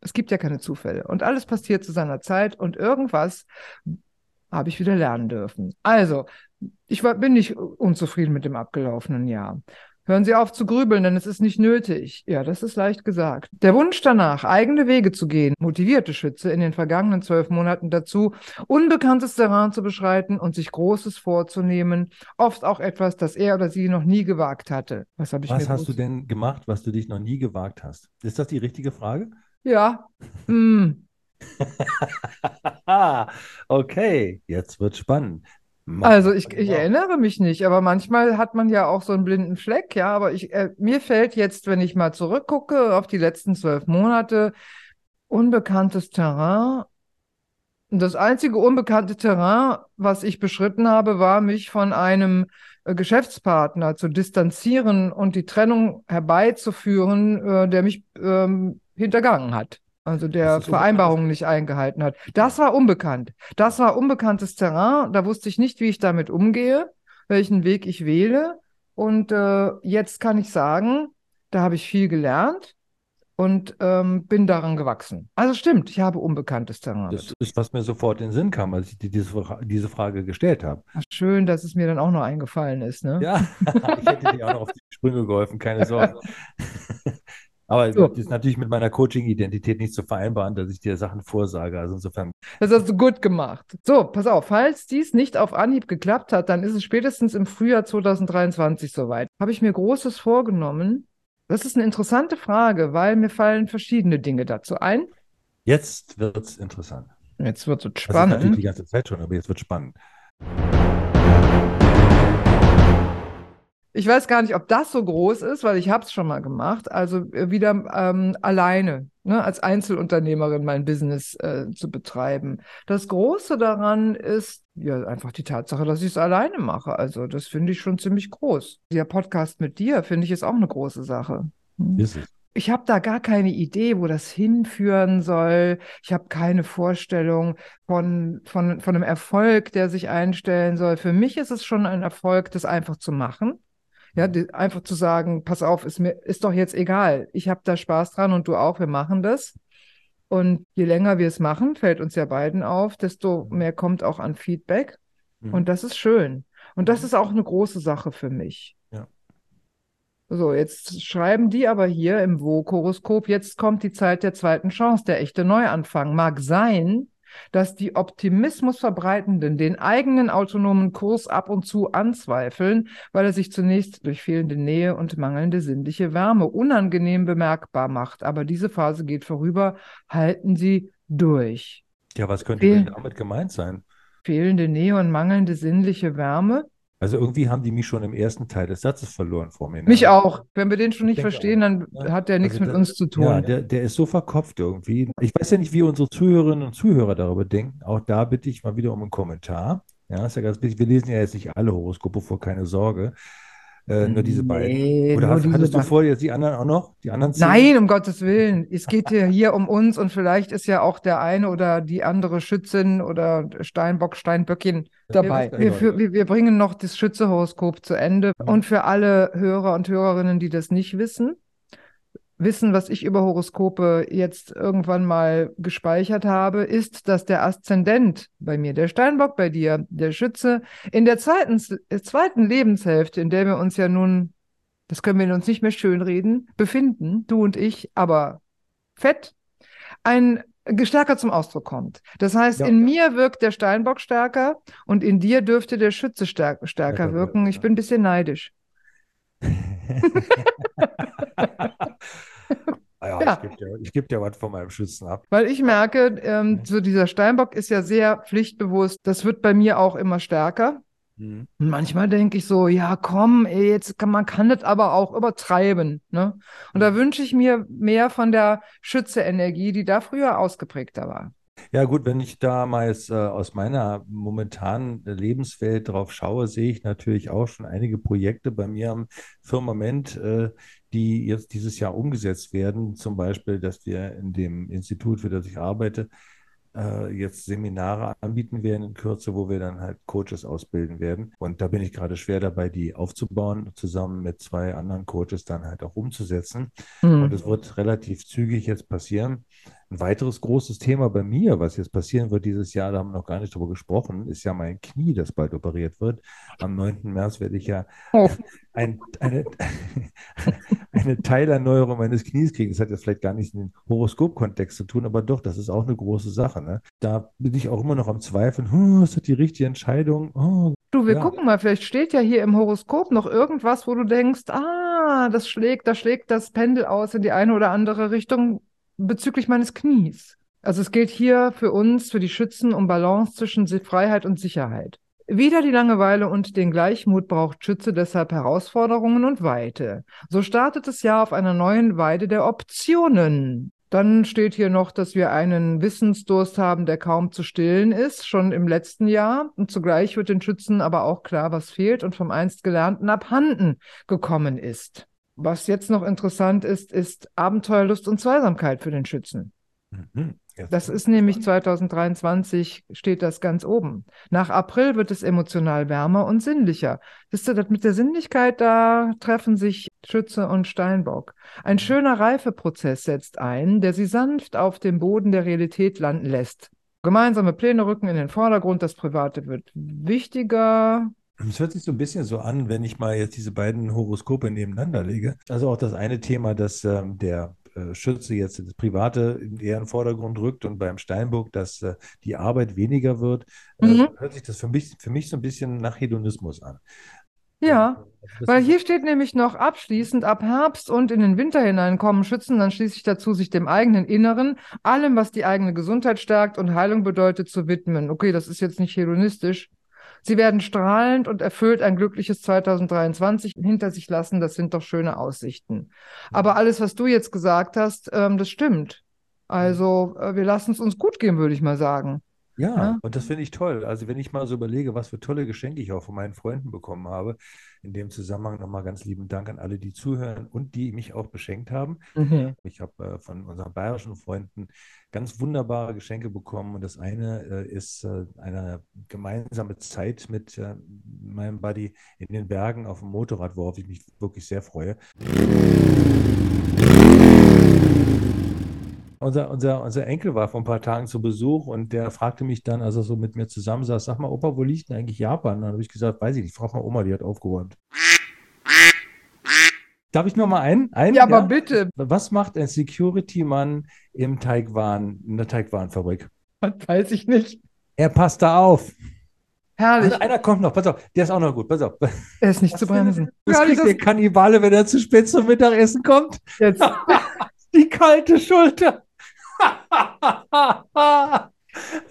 S3: es gibt ja keine Zufälle und alles passiert zu seiner Zeit und irgendwas habe ich wieder lernen dürfen. Also, ich war, bin nicht unzufrieden mit dem abgelaufenen Jahr. Hören Sie auf zu grübeln, denn es ist nicht nötig. Ja, das ist leicht gesagt. Der Wunsch danach, eigene Wege zu gehen, motivierte Schütze in den vergangenen zwölf Monaten dazu, unbekanntes Terrain zu beschreiten und sich Großes vorzunehmen. Oft auch etwas, das er oder sie noch nie gewagt hatte. Was habe ich
S2: Was hast du denn gemacht, was du dich noch nie gewagt hast? Ist das die richtige Frage?
S3: Ja.
S2: Ah, [laughs] okay, jetzt wird spannend.
S3: Also ich, ich
S2: genau.
S3: erinnere mich nicht, aber manchmal hat man ja auch so einen blinden Fleck, ja. Aber ich, äh, mir fällt jetzt, wenn ich mal zurückgucke auf die letzten zwölf Monate, unbekanntes Terrain. Das einzige unbekannte Terrain, was ich beschritten habe, war, mich von einem äh, Geschäftspartner zu distanzieren und die Trennung herbeizuführen, äh, der mich ähm, hintergangen hat. Also der Vereinbarungen nicht eingehalten hat. Das war unbekannt. Das war unbekanntes Terrain. Da wusste ich nicht, wie ich damit umgehe, welchen Weg ich wähle. Und äh, jetzt kann ich sagen, da habe ich viel gelernt und ähm, bin daran gewachsen. Also stimmt, ich habe unbekanntes Terrain.
S2: Das ist, was mir sofort in den Sinn kam, als ich dir diese, diese Frage gestellt habe.
S3: Ach, Schön, dass es mir dann auch noch eingefallen ist, ne?
S2: Ja, [laughs] ich hätte dir auch noch auf die Sprünge geholfen, keine [laughs] Sorge. [laughs] Aber
S3: So.
S2: das ist natürlich mit meiner Coaching-Identität nicht zu vereinbaren, dass ich dir Sachen vorsage. Also insofern,
S3: Das hast du gut gemacht. So, pass auf, falls dies nicht auf Anhieb geklappt hat, dann ist es spätestens im Frühjahr 2023 soweit. Habe ich mir Großes vorgenommen? Das ist eine interessante Frage, weil mir fallen verschiedene Dinge dazu ein.
S2: jetzt wird es interessant.
S3: Jetzt wird es
S2: Das ist natürlich
S3: spannend.
S2: die ganze Zeit schon, aber jetzt wird spannend.
S3: Ich weiß gar nicht, ob das so groß ist, weil ich habe es schon mal gemacht. Also äh, wieder ähm, alleine, ne, als Einzelunternehmerin mein Business äh, zu betreiben. Das Große daran ist ja einfach die Tatsache, dass ich es alleine mache. Also das finde ich schon ziemlich groß. Der Podcast mit dir finde ich ist auch eine große Sache. Hm.
S2: Ist es.
S3: Ich habe da gar keine Idee, wo das hinführen soll. Ich habe keine Vorstellung von, von, von einem Erfolg, der sich einstellen soll. Für mich ist es schon ein Erfolg, das einfach zu machen. Ja, die, einfach zu sagen, pass auf, ist mir, ist doch jetzt egal. Ich habe da Spaß dran und du auch, wir machen das. Und je länger wir es machen, fällt uns ja beiden auf, desto mehr kommt auch an Feedback.
S2: Mhm.
S3: Und das ist schön. Und das ist auch eine große Sache für mich.
S2: Ja.
S3: So, jetzt schreiben die aber hier im Vogue-Horoskop, jetzt kommt die Zeit der zweiten Chance, der echte Neuanfang. Mag sein, dass die Optimismus verbreitenden den eigenen autonomen Kurs ab und zu anzweifeln, weil er sich zunächst durch fehlende Nähe und mangelnde sinnliche Wärme unangenehm bemerkbar macht. Aber diese Phase geht vorüber. Halten Sie durch.
S2: Ja, was könnte denn
S3: Fehl-
S2: damit gemeint sein?
S3: Fehlende Nähe und mangelnde sinnliche Wärme?
S2: Also irgendwie haben die mich schon im ersten Teil des Satzes verloren vor mir.
S3: Mich auch. Wenn wir den schon nicht verstehen, dann hat der nichts
S2: Also
S3: mit uns zu tun.
S2: Ja, der, der ist so verkopft irgendwie. Ich weiß ja nicht, wie unsere Zuhörerinnen und Zuhörer darüber denken. Auch da bitte ich mal wieder um einen Kommentar. Ja, ist ja ganz wichtig. Wir lesen ja jetzt nicht alle Horoskope vor, keine Sorge. Äh, nur diese beiden.
S3: Nee,
S2: Oder hast,
S3: diese
S2: hattest du vor, jetzt die anderen auch noch? Die anderen zehn?
S3: Nein, um Gottes Willen. Es geht ja hier um uns und vielleicht ist ja auch der eine oder die andere Schützin oder Steinbock, Steinböckin dabei. Wir, für, wir, wir bringen noch das Schütze-Horoskop zu Ende.
S2: Mhm.
S3: Und für alle Hörer und Hörerinnen, die das nicht wissen, wissen, was ich über Horoskope jetzt irgendwann mal gespeichert habe, ist, dass der Aszendent bei mir, der Steinbock bei dir, der Schütze, in der zweiten, zweiten Lebenshälfte, in der wir uns ja nun, das können wir uns nicht mehr schönreden, befinden, du und ich, aber fett, ein stärker zum Ausdruck kommt. Das heißt,
S2: Ja.
S3: in mir wirkt der Steinbock stärker und in dir dürfte der Schütze stärk stärker
S2: Stärker
S3: wirken. Ich
S2: ja.
S3: bin ein bisschen neidisch.
S2: Ah ja,
S3: Ja.
S2: ich gebe dir, geb dir was von meinem Schützen ab.
S3: Weil ich merke, ähm,
S2: Mhm.
S3: so dieser Steinbock ist ja sehr pflichtbewusst. Das wird bei mir auch immer stärker.
S2: Mhm.
S3: Manchmal denke ich so, ja, komm, ey, jetzt kann man kann das aber auch übertreiben, ne? Und da wünsche ich mir mehr von der Schütze-Energie, die da früher ausgeprägter war.
S2: Ja, gut, wenn ich da mal jetzt äh, aus meiner momentanen Lebenswelt drauf schaue, sehe ich natürlich auch schon einige Projekte bei mir am Firmament, äh, die jetzt dieses Jahr umgesetzt werden. Zum Beispiel, dass wir in dem Institut, für das ich arbeite, äh, jetzt Seminare anbieten werden in Kürze, wo wir dann halt Coaches ausbilden werden. Und da bin ich gerade schwer dabei, die aufzubauen, zusammen mit zwei anderen Coaches dann halt auch umzusetzen. Mhm. Und es wird relativ zügig jetzt passieren. Ein weiteres großes Thema bei mir, was jetzt passieren wird dieses Jahr, da haben wir noch gar nicht drüber gesprochen, ist ja mein Knie, das bald operiert wird. Am 9. März werde ich ja oh. ein, eine, [laughs] eine Teilerneuerung meines Knies kriegen. Das hat jetzt vielleicht gar nicht in den Horoskop-Kontext zu tun, aber doch, das ist auch eine große Sache. Ne? Da bin ich auch immer noch am Zweifeln, hm, ist das die richtige Entscheidung? Oh,
S3: du, wir ja. gucken mal, vielleicht steht ja hier im Horoskop noch irgendwas, wo du denkst, ah, das schlägt, da schlägt das Pendel aus in die eine oder andere Richtung bezüglich meines Knies. Also es geht hier für uns, für die Schützen, um Balance zwischen Freiheit und Sicherheit. Wieder die Langeweile und den Gleichmut braucht Schütze deshalb Herausforderungen und Weite. So startet das Jahr auf einer neuen Weide der Optionen. Dann steht hier noch, dass wir einen Wissensdurst haben, der kaum zu stillen ist, schon im letzten Jahr. Und zugleich wird den Schützen aber auch klar, was fehlt und vom einst Gelernten abhanden gekommen ist. Was jetzt noch interessant ist, ist Abenteuerlust und Zweisamkeit für den Schützen. Mhm. Das ist nämlich 2023 steht das ganz oben. Nach April wird es emotional wärmer und sinnlicher. Wisst ihr, mit der Sinnlichkeit, da treffen sich Schütze und Steinbock. Ein mhm. schöner Reifeprozess setzt ein, der sie sanft auf dem Boden der Realität landen lässt. Gemeinsame Pläne rücken in den Vordergrund, das Private wird wichtiger,
S2: es hört sich so ein bisschen so an, wenn ich mal jetzt diese beiden Horoskope nebeneinander lege. Also auch das eine Thema, dass ähm, der äh, Schütze jetzt das Private eher in den Vordergrund rückt und beim Steinbock, dass äh, die Arbeit weniger wird, äh, mhm. hört sich das für mich, für mich so ein bisschen nach Hedonismus an.
S3: Ja, weil hier steht nämlich noch abschließend, ab Herbst und in den Winter hinein kommen Schützen dann schließlich dazu, sich dem eigenen Inneren, allem, was die eigene Gesundheit stärkt und Heilung bedeutet, zu widmen. Okay, das ist jetzt nicht hedonistisch, Sie werden strahlend und erfüllt ein glückliches 2023 hinter sich lassen. Das sind doch schöne Aussichten. Aber alles, was du jetzt gesagt hast, ähm, das stimmt. Also äh, wir lassen es uns gut gehen, würde ich mal sagen.
S2: Ja, ja, und das finde ich toll. Also wenn ich mal so überlege, was für tolle Geschenke ich auch von meinen Freunden bekommen habe, in dem Zusammenhang nochmal ganz lieben Dank an alle, die zuhören und die mich auch beschenkt haben. Mhm. Ich habe äh, von unseren bayerischen Freunden ganz wunderbare Geschenke bekommen und das eine äh, ist äh, eine gemeinsame Zeit mit äh, meinem Buddy in den Bergen auf dem Motorrad, worauf ich mich wirklich sehr freue unser, unser, unser Enkel war vor ein paar Tagen zu Besuch und der fragte mich dann, als er so mit mir zusammensaß, sag mal, Opa, wo liegt denn eigentlich Japan? Dann habe ich gesagt, weiß ich nicht, frag mal Oma, die hat aufgeräumt. Darf ich noch mal einen? einen
S3: ja, aber ja? bitte.
S2: Was macht ein Security-Mann im Teigwaren, in der Teigwarenfabrik?
S3: Weiß ich nicht.
S2: Er passt da auf.
S3: Herrlich.
S2: Also einer kommt noch, pass auf, der ist auch noch gut, pass auf.
S3: Er ist nicht Was zu bremsen.
S2: Das kriegt der Kannibale, wenn er zu spät zum Mittagessen kommt. Jetzt. [laughs] Die kalte Schulter. [laughs]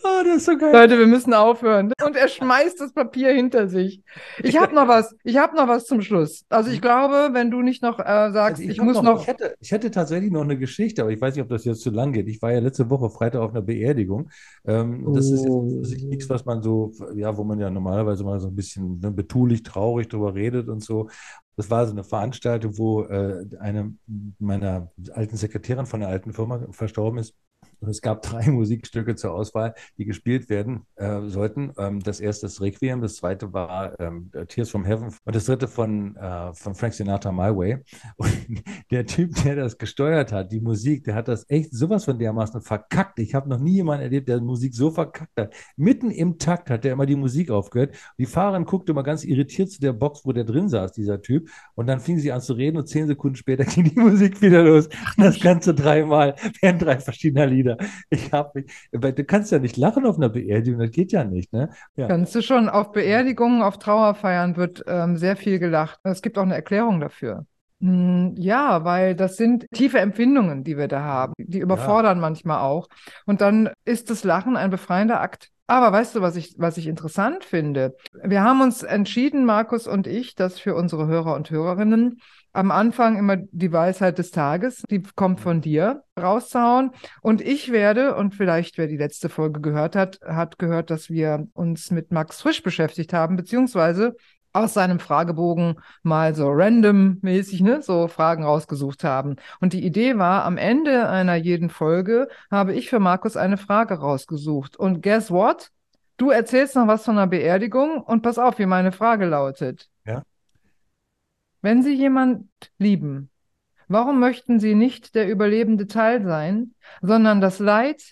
S3: Oh, das ist so geil. Leute, wir müssen aufhören. Und er schmeißt das Papier hinter sich. Ich habe noch was. Ich habe noch was zum Schluss. Also ich glaube, wenn du nicht noch äh, sagst, also ich, ich muss noch. noch
S2: ich, hätte, ich, hätte, tatsächlich noch eine Geschichte, aber ich weiß nicht, ob das jetzt zu lang geht. Ich war ja letzte Woche Freitag auf einer Beerdigung. Ähm, oh. Das ist jetzt nichts, was man so, ja, wo man ja normalerweise mal so ein bisschen ne, betulich, traurig drüber redet und so. Das war so eine Veranstaltung, wo äh, eine meiner alten Sekretärin von der alten Firma verstorben ist. Und es gab [laughs] drei Musikstücke zur Auswahl, die gespielt werden äh, sollten. Ähm, das erste ist Requiem, das zweite war ähm, Tears from Heaven und das dritte von, äh, von Frank Sinatra My Way. [laughs] Und der Typ, der das gesteuert hat, die Musik, der hat das echt sowas von dermaßen verkackt. Ich habe noch nie jemanden erlebt, der Musik so verkackt hat. Mitten im Takt hat der immer die Musik aufgehört. Die Fahrerin guckte immer ganz irritiert zu der Box, wo der drin saß, dieser Typ. Und dann fing sie an zu reden und zehn Sekunden später [laughs] ging die Musik wieder los. Das Ganze dreimal während drei verschiedener Lieder wieder. [laughs] Ich habe du kannst ja nicht lachen auf einer Beerdigung, das geht ja nicht, ne? Ja.
S3: Kannst du schon. Auf Beerdigungen, auf Trauerfeiern wird ähm, sehr viel gelacht. Es gibt auch eine Erklärung dafür. Hm, ja, weil das sind tiefe Empfindungen, die wir da haben. Die überfordern ja. manchmal auch. Und dann ist das Lachen ein befreiender Akt. Aber weißt du, was ich, was ich interessant finde? Wir haben uns entschieden, Markus und ich, das für unsere Hörer und Hörerinnen am Anfang immer die Weisheit des Tages, die kommt von dir, rauszuhauen. Und ich werde, und vielleicht wer die letzte Folge gehört hat, hat gehört, dass wir uns mit Max Frisch beschäftigt haben, beziehungsweise aus seinem Fragebogen mal so random-mäßig, ne, so Fragen rausgesucht haben. Und die Idee war, am Ende einer jeden Folge habe ich für Markus eine Frage rausgesucht. Und guess what? Du erzählst noch was von einer Beerdigung und pass auf, wie meine Frage lautet. Wenn Sie jemand lieben, warum möchten Sie nicht der überlebende Teil sein, sondern das Leid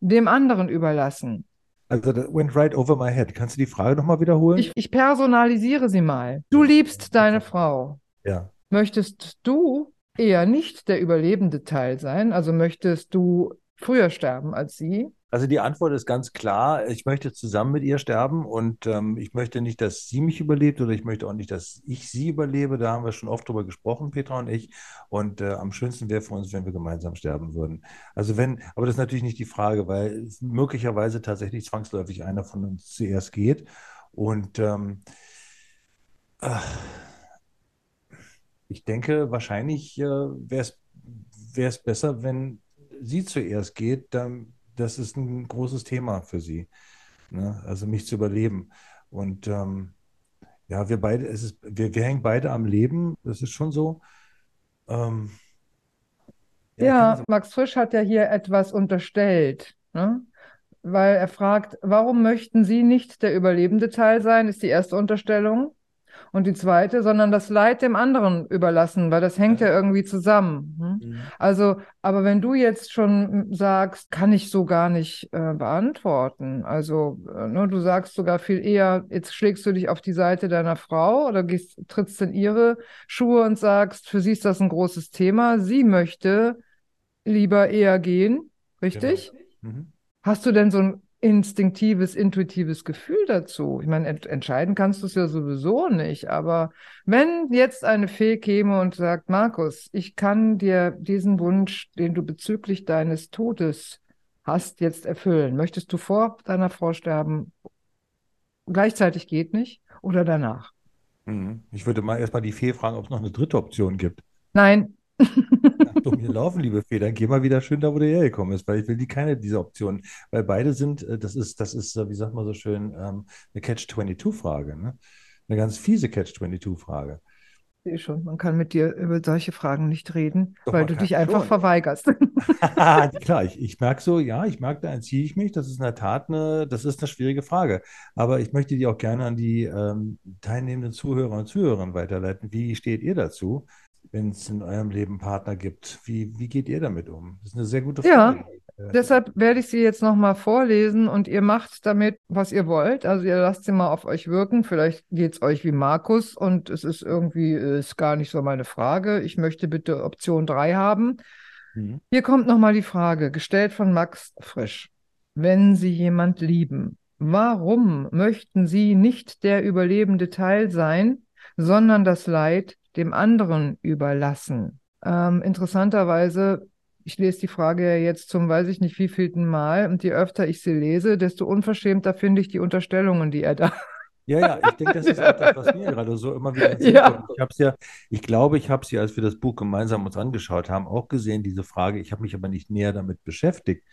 S3: dem anderen überlassen?
S2: Also that went right over my head. Kannst du die Frage nochmal wiederholen?
S3: Ich, ich personalisiere sie mal. Du liebst deine Frau.
S2: ja.
S3: Möchtest du eher nicht der überlebende Teil sein? Also möchtest du früher sterben als sie?
S2: Also die Antwort ist ganz klar, ich möchte zusammen mit ihr sterben und ähm, ich möchte nicht, dass sie mich überlebt oder ich möchte auch nicht, dass ich sie überlebe. Da haben wir schon oft drüber gesprochen, Petra und ich. Und äh, am schönsten wäre für uns, wenn wir gemeinsam sterben würden. Also wenn, aber das ist natürlich nicht die Frage, weil möglicherweise tatsächlich zwangsläufig einer von uns zuerst geht. Und ähm, äh, ich denke, wahrscheinlich äh, wäre es besser, wenn sie zuerst geht, dann das ist ein großes Thema für sie. Ne? Also mich zu überleben. Und ähm, ja, wir beide, es ist, wir, wir hängen beide am Leben, das ist schon so. Ähm,
S3: ja, Max Frisch hat ja hier etwas unterstellt, ne? Weil er fragt, warum möchten Sie nicht der überlebende Teil sein, ist die erste Unterstellung. Und die zweite, sondern das Leid dem anderen überlassen, weil das hängt ja, irgendwie zusammen. Hm? Mhm. Also, aber wenn du jetzt schon sagst, kann ich so gar nicht äh, beantworten. Also, äh, ne, du sagst sogar viel eher, jetzt schlägst du dich auf die Seite deiner Frau oder gehst, trittst in ihre Schuhe und sagst, für sie ist das ein großes Thema. Sie möchte lieber eher gehen, richtig? Genau. Mhm. Hast du denn so ein instinktives, intuitives Gefühl dazu. Ich meine, ent entscheiden kannst du es ja sowieso nicht, aber wenn jetzt eine Fee käme und sagt, Markus, ich kann dir diesen Wunsch, den du bezüglich deines Todes hast, jetzt erfüllen. Möchtest du vor deiner Frau sterben? Gleichzeitig geht nicht oder danach?
S2: Mhm. Ich würde mal erstmal die Fee fragen, ob es noch eine dritte Option gibt.
S3: Nein, [laughs]
S2: dumm hier laufen, liebe Fee, dann geh mal wieder schön da, wo du hergekommen bist, weil ich will die keine dieser Optionen, weil beide sind, äh, das ist, das ist, äh, wie sagt man so schön, ähm, eine Catch-22-Frage, ne? Eine ganz fiese Catch-22-Frage.
S3: sehe schon, man kann mit dir über solche Fragen nicht reden, Doch, weil du dich einfach schon. verweigerst. [laughs] [laughs]
S2: Klar, ich, ich merke so, ja, ich merke, da entziehe ich mich. Das ist in der Tat eine, das ist eine schwierige Frage. Aber ich möchte die auch gerne an die ähm, teilnehmenden Zuhörer und Zuhörerinnen weiterleiten. Wie steht ihr dazu? Wenn es in eurem Leben Partner gibt. Wie, wie geht ihr damit um? Das ist eine sehr gute Frage.
S3: Ja, deshalb werde ich sie jetzt nochmal vorlesen und ihr macht damit, was ihr wollt. Also ihr lasst sie mal auf euch wirken. Vielleicht geht es euch wie Markus und es ist irgendwie, ist gar nicht so meine Frage. Ich möchte bitte Option 3 haben. Mhm. Hier kommt nochmal die Frage, gestellt von Max Frisch. Wenn Sie jemand lieben, warum möchten Sie nicht der überlebende Teil sein, sondern das Leid dem anderen überlassen. Ähm, interessanterweise, ich lese die Frage ja jetzt zum weiß ich nicht wievielten Mal und je öfter ich sie lese, desto unverschämter finde ich die Unterstellungen, die er da [laughs]
S2: ja, ja, ich denke, das ist auch das, was mir gerade so immer wieder [laughs] erzählt ja. Ich habe ja, ich glaube, ich habe sie, als wir das Buch gemeinsam uns angeschaut haben, auch gesehen, diese Frage. Ich habe mich aber nicht näher damit beschäftigt.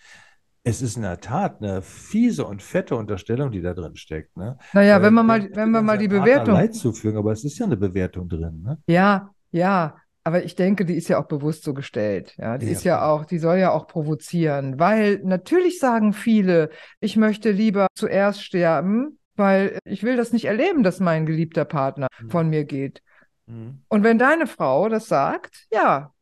S2: Es ist in der Tat eine fiese und fette Unterstellung, die da drin steckt. Ne?
S3: Naja, wenn man mal, wenn man mal die Bewertung.
S2: Leid zufügen, aber es ist ja eine Bewertung drin. Ne?
S3: Ja, ja. Aber ich denke, die ist ja auch bewusst so gestellt. Ja, die ja. ist ja auch, die soll ja auch provozieren, weil natürlich sagen viele, ich möchte lieber zuerst sterben, weil ich will das nicht erleben, dass mein geliebter Partner mhm. von mir geht. Mhm. Und wenn deine Frau das sagt, ja,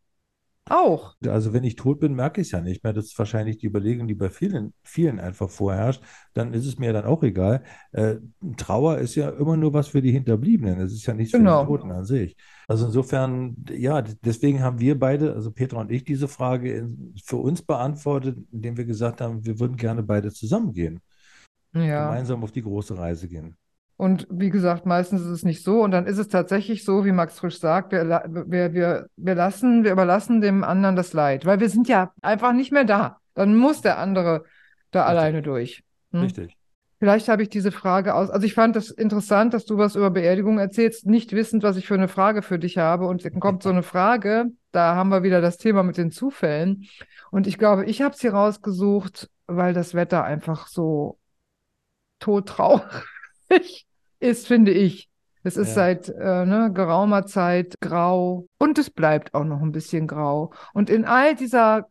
S3: auch.
S2: Also wenn ich tot bin, merke ich es ja nicht mehr. Das ist wahrscheinlich die Überlegung, die bei vielen, vielen einfach vorherrscht. Dann ist es mir dann auch egal. Äh, Trauer ist ja immer nur was für die Hinterbliebenen. Es ist ja nichts genau. für die Toten an sich. Also insofern, ja, deswegen haben wir beide, also Petra und ich, diese Frage für uns beantwortet, indem wir gesagt haben, wir würden gerne beide zusammengehen. Ja. Gemeinsam auf die große Reise gehen.
S3: Und wie gesagt, meistens ist es nicht so. Und dann ist es tatsächlich so, wie Max Frisch sagt, wir, wir, wir, wir lassen, wir überlassen dem anderen das Leid, weil wir sind ja einfach nicht mehr da. Dann muss der andere da Richtig. alleine durch.
S2: Hm? Richtig.
S3: Vielleicht habe ich diese Frage aus. Also ich fand das interessant, dass du was über Beerdigung erzählst, nicht wissend, was ich für eine Frage für dich habe. Und dann kommt so eine Frage, da haben wir wieder das Thema mit den Zufällen. Und ich glaube, ich habe sie rausgesucht, weil das Wetter einfach so todtraurig ist, finde ich. Es ist
S2: Ja.
S3: seit äh, ne, geraumer Zeit grau und es bleibt auch noch ein bisschen grau. Und in all dieser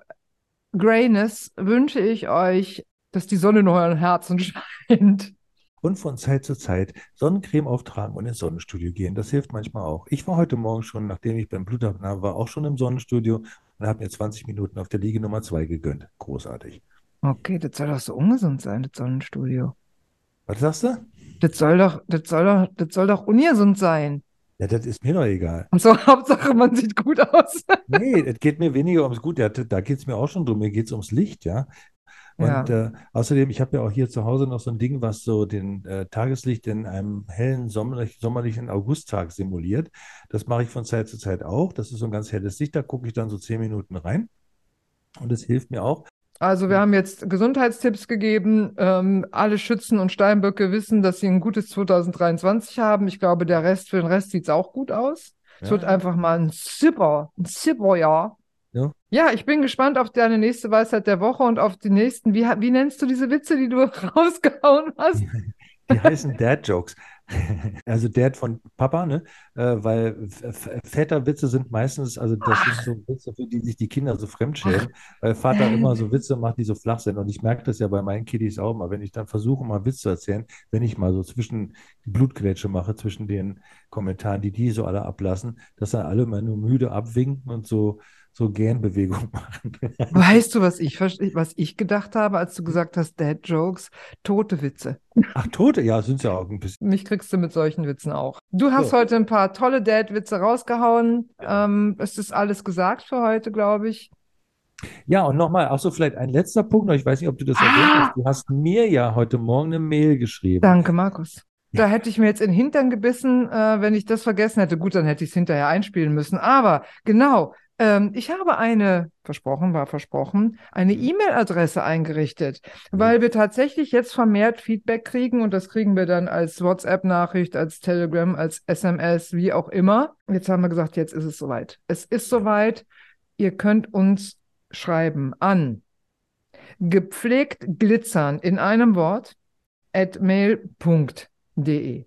S3: Grayness wünsche ich euch, dass die Sonne in euren Herzen [laughs] scheint.
S2: Und von Zeit zu Zeit Sonnencreme auftragen und ins Sonnenstudio gehen. Das hilft manchmal auch. Ich war heute Morgen schon, nachdem ich beim Blutabnahme war, auch schon im Sonnenstudio und habe mir 20 Minuten auf der Liege Nummer 2 gegönnt. Großartig.
S3: Okay, das soll doch so ungesund sein, das Sonnenstudio.
S2: Was sagst du?
S3: Das soll doch, das soll doch, das soll doch ungesund sein.
S2: Ja, das ist mir doch egal.
S3: Also [laughs] Hauptsache, man sieht gut aus. [laughs]
S2: Nee, es geht mir weniger ums Gut. Ja, da geht es mir auch schon drum. Mir geht es ums Licht, ja. Und
S3: Ja.
S2: äh, außerdem, ich habe ja auch hier zu Hause noch so ein Ding, was so den äh, Tageslicht in einem hellen sommerlich, sommerlichen Augusttag simuliert. Das mache ich von Zeit zu Zeit auch. Das ist so ein ganz helles Licht. Da gucke ich dann so zehn Minuten rein. Und es hilft mir auch.
S3: Also wir haben jetzt Gesundheitstipps gegeben. Ähm, alle Schützen und Steinböcke wissen, dass sie ein gutes 2023 haben. Ich glaube, der Rest, für den Rest sieht es auch gut aus. Es
S2: Ja.
S3: wird einfach mal ein super, ein super Jahr.
S2: Ja.
S3: Ja, ich bin gespannt auf deine nächste Weisheit der Woche und auf die nächsten. Wie, wie nennst du diese Witze, die du [laughs] rausgehauen hast?
S2: Die heißen Dad-Jokes. [laughs] Also Dad von Papa, ne? Äh, weil Väterwitze sind meistens, also das sind so Witze, für die sich die Kinder so fremdschämen, weil Vater [laughs] immer so Witze macht, die so flach sind. Und ich merke das ja bei meinen Kiddies auch mal, wenn ich dann versuche, mal einen Witz zu erzählen, wenn ich mal so zwischen die Blutgrätsche mache, zwischen den Kommentaren, die die so alle ablassen, dass dann alle mal nur müde abwinken und so, so Gähnbewegungen [laughs] machen.
S3: Weißt du, was ich, was ich gedacht habe, als du gesagt hast, Dad Jokes? Tote Witze.
S2: Ach, Tote, ja, sind ja auch ein bisschen.
S3: Mich kriegst du mit solchen Witzen auch. Du hast
S2: So.
S3: heute ein paar tolle Dad-Witze rausgehauen. Ähm, es ist alles gesagt für heute, glaube ich.
S2: Ja, und nochmal, ach so, vielleicht ein letzter Punkt. Ich weiß nicht, ob du das erwähnt
S3: Ah!
S2: hast. Du hast mir ja heute Morgen eine Mail geschrieben.
S3: Danke, Markus.
S2: Ja.
S3: Da hätte ich mir jetzt in den Hintern gebissen, äh, wenn ich das vergessen hätte. Gut, dann hätte ich es hinterher einspielen müssen. Aber genau, ähm, ich habe eine, versprochen, war versprochen, eine E-Mail-Adresse eingerichtet, weil wir tatsächlich jetzt vermehrt Feedback kriegen und das kriegen wir dann als WhatsApp-Nachricht, als Telegram, als SMS, wie auch immer. Jetzt haben wir gesagt, jetzt ist es soweit. Es ist soweit. Ihr könnt uns schreiben an gepflegt glitzern in einem Wort at mail.de.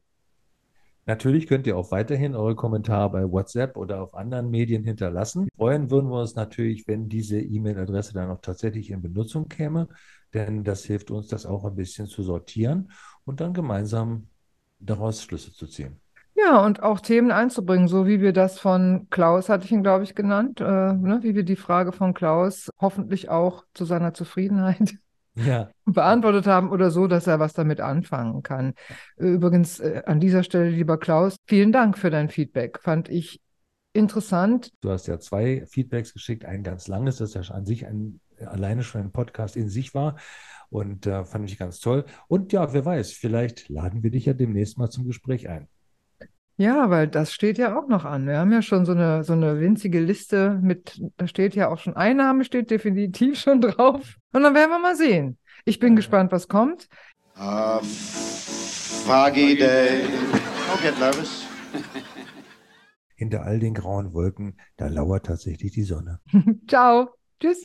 S2: Natürlich könnt ihr auch weiterhin eure Kommentare bei WhatsApp oder auf anderen Medien hinterlassen. Freuen würden wir uns natürlich, wenn diese E-Mail-Adresse dann auch tatsächlich in Benutzung käme, denn das hilft uns, das auch ein bisschen zu sortieren und dann gemeinsam daraus Schlüsse zu ziehen.
S3: Ja, und auch Themen einzubringen, so wie wir das von Klaus, hatte ich ihn, glaube ich, genannt, äh, ne, wie wir die Frage von Klaus hoffentlich auch zu seiner Zufriedenheit
S2: Ja,
S3: beantwortet haben oder so, dass er was damit anfangen kann. Übrigens, äh, an dieser Stelle, lieber Klaus, vielen Dank für dein Feedback. Fand ich interessant.
S2: du hast ja zwei Feedbacks geschickt, ein ganz langes, das ja an sich ein, alleine schon ein Podcast in sich war und äh, fand ich ganz toll. Und ja, wer weiß, vielleicht laden wir dich ja demnächst mal zum Gespräch ein.
S3: Ja, weil das steht ja auch noch an. Wir haben ja schon so eine, so eine winzige Liste mit, da steht ja auch schon, ein Name steht definitiv [laughs] schon drauf. Und dann werden wir mal sehen. Ich bin gespannt, was kommt.
S1: A foggy day. Don't get nervous. [laughs]
S2: Hinter all den grauen Wolken, da lauert tatsächlich die Sonne. [laughs]
S3: Ciao. Tschüss.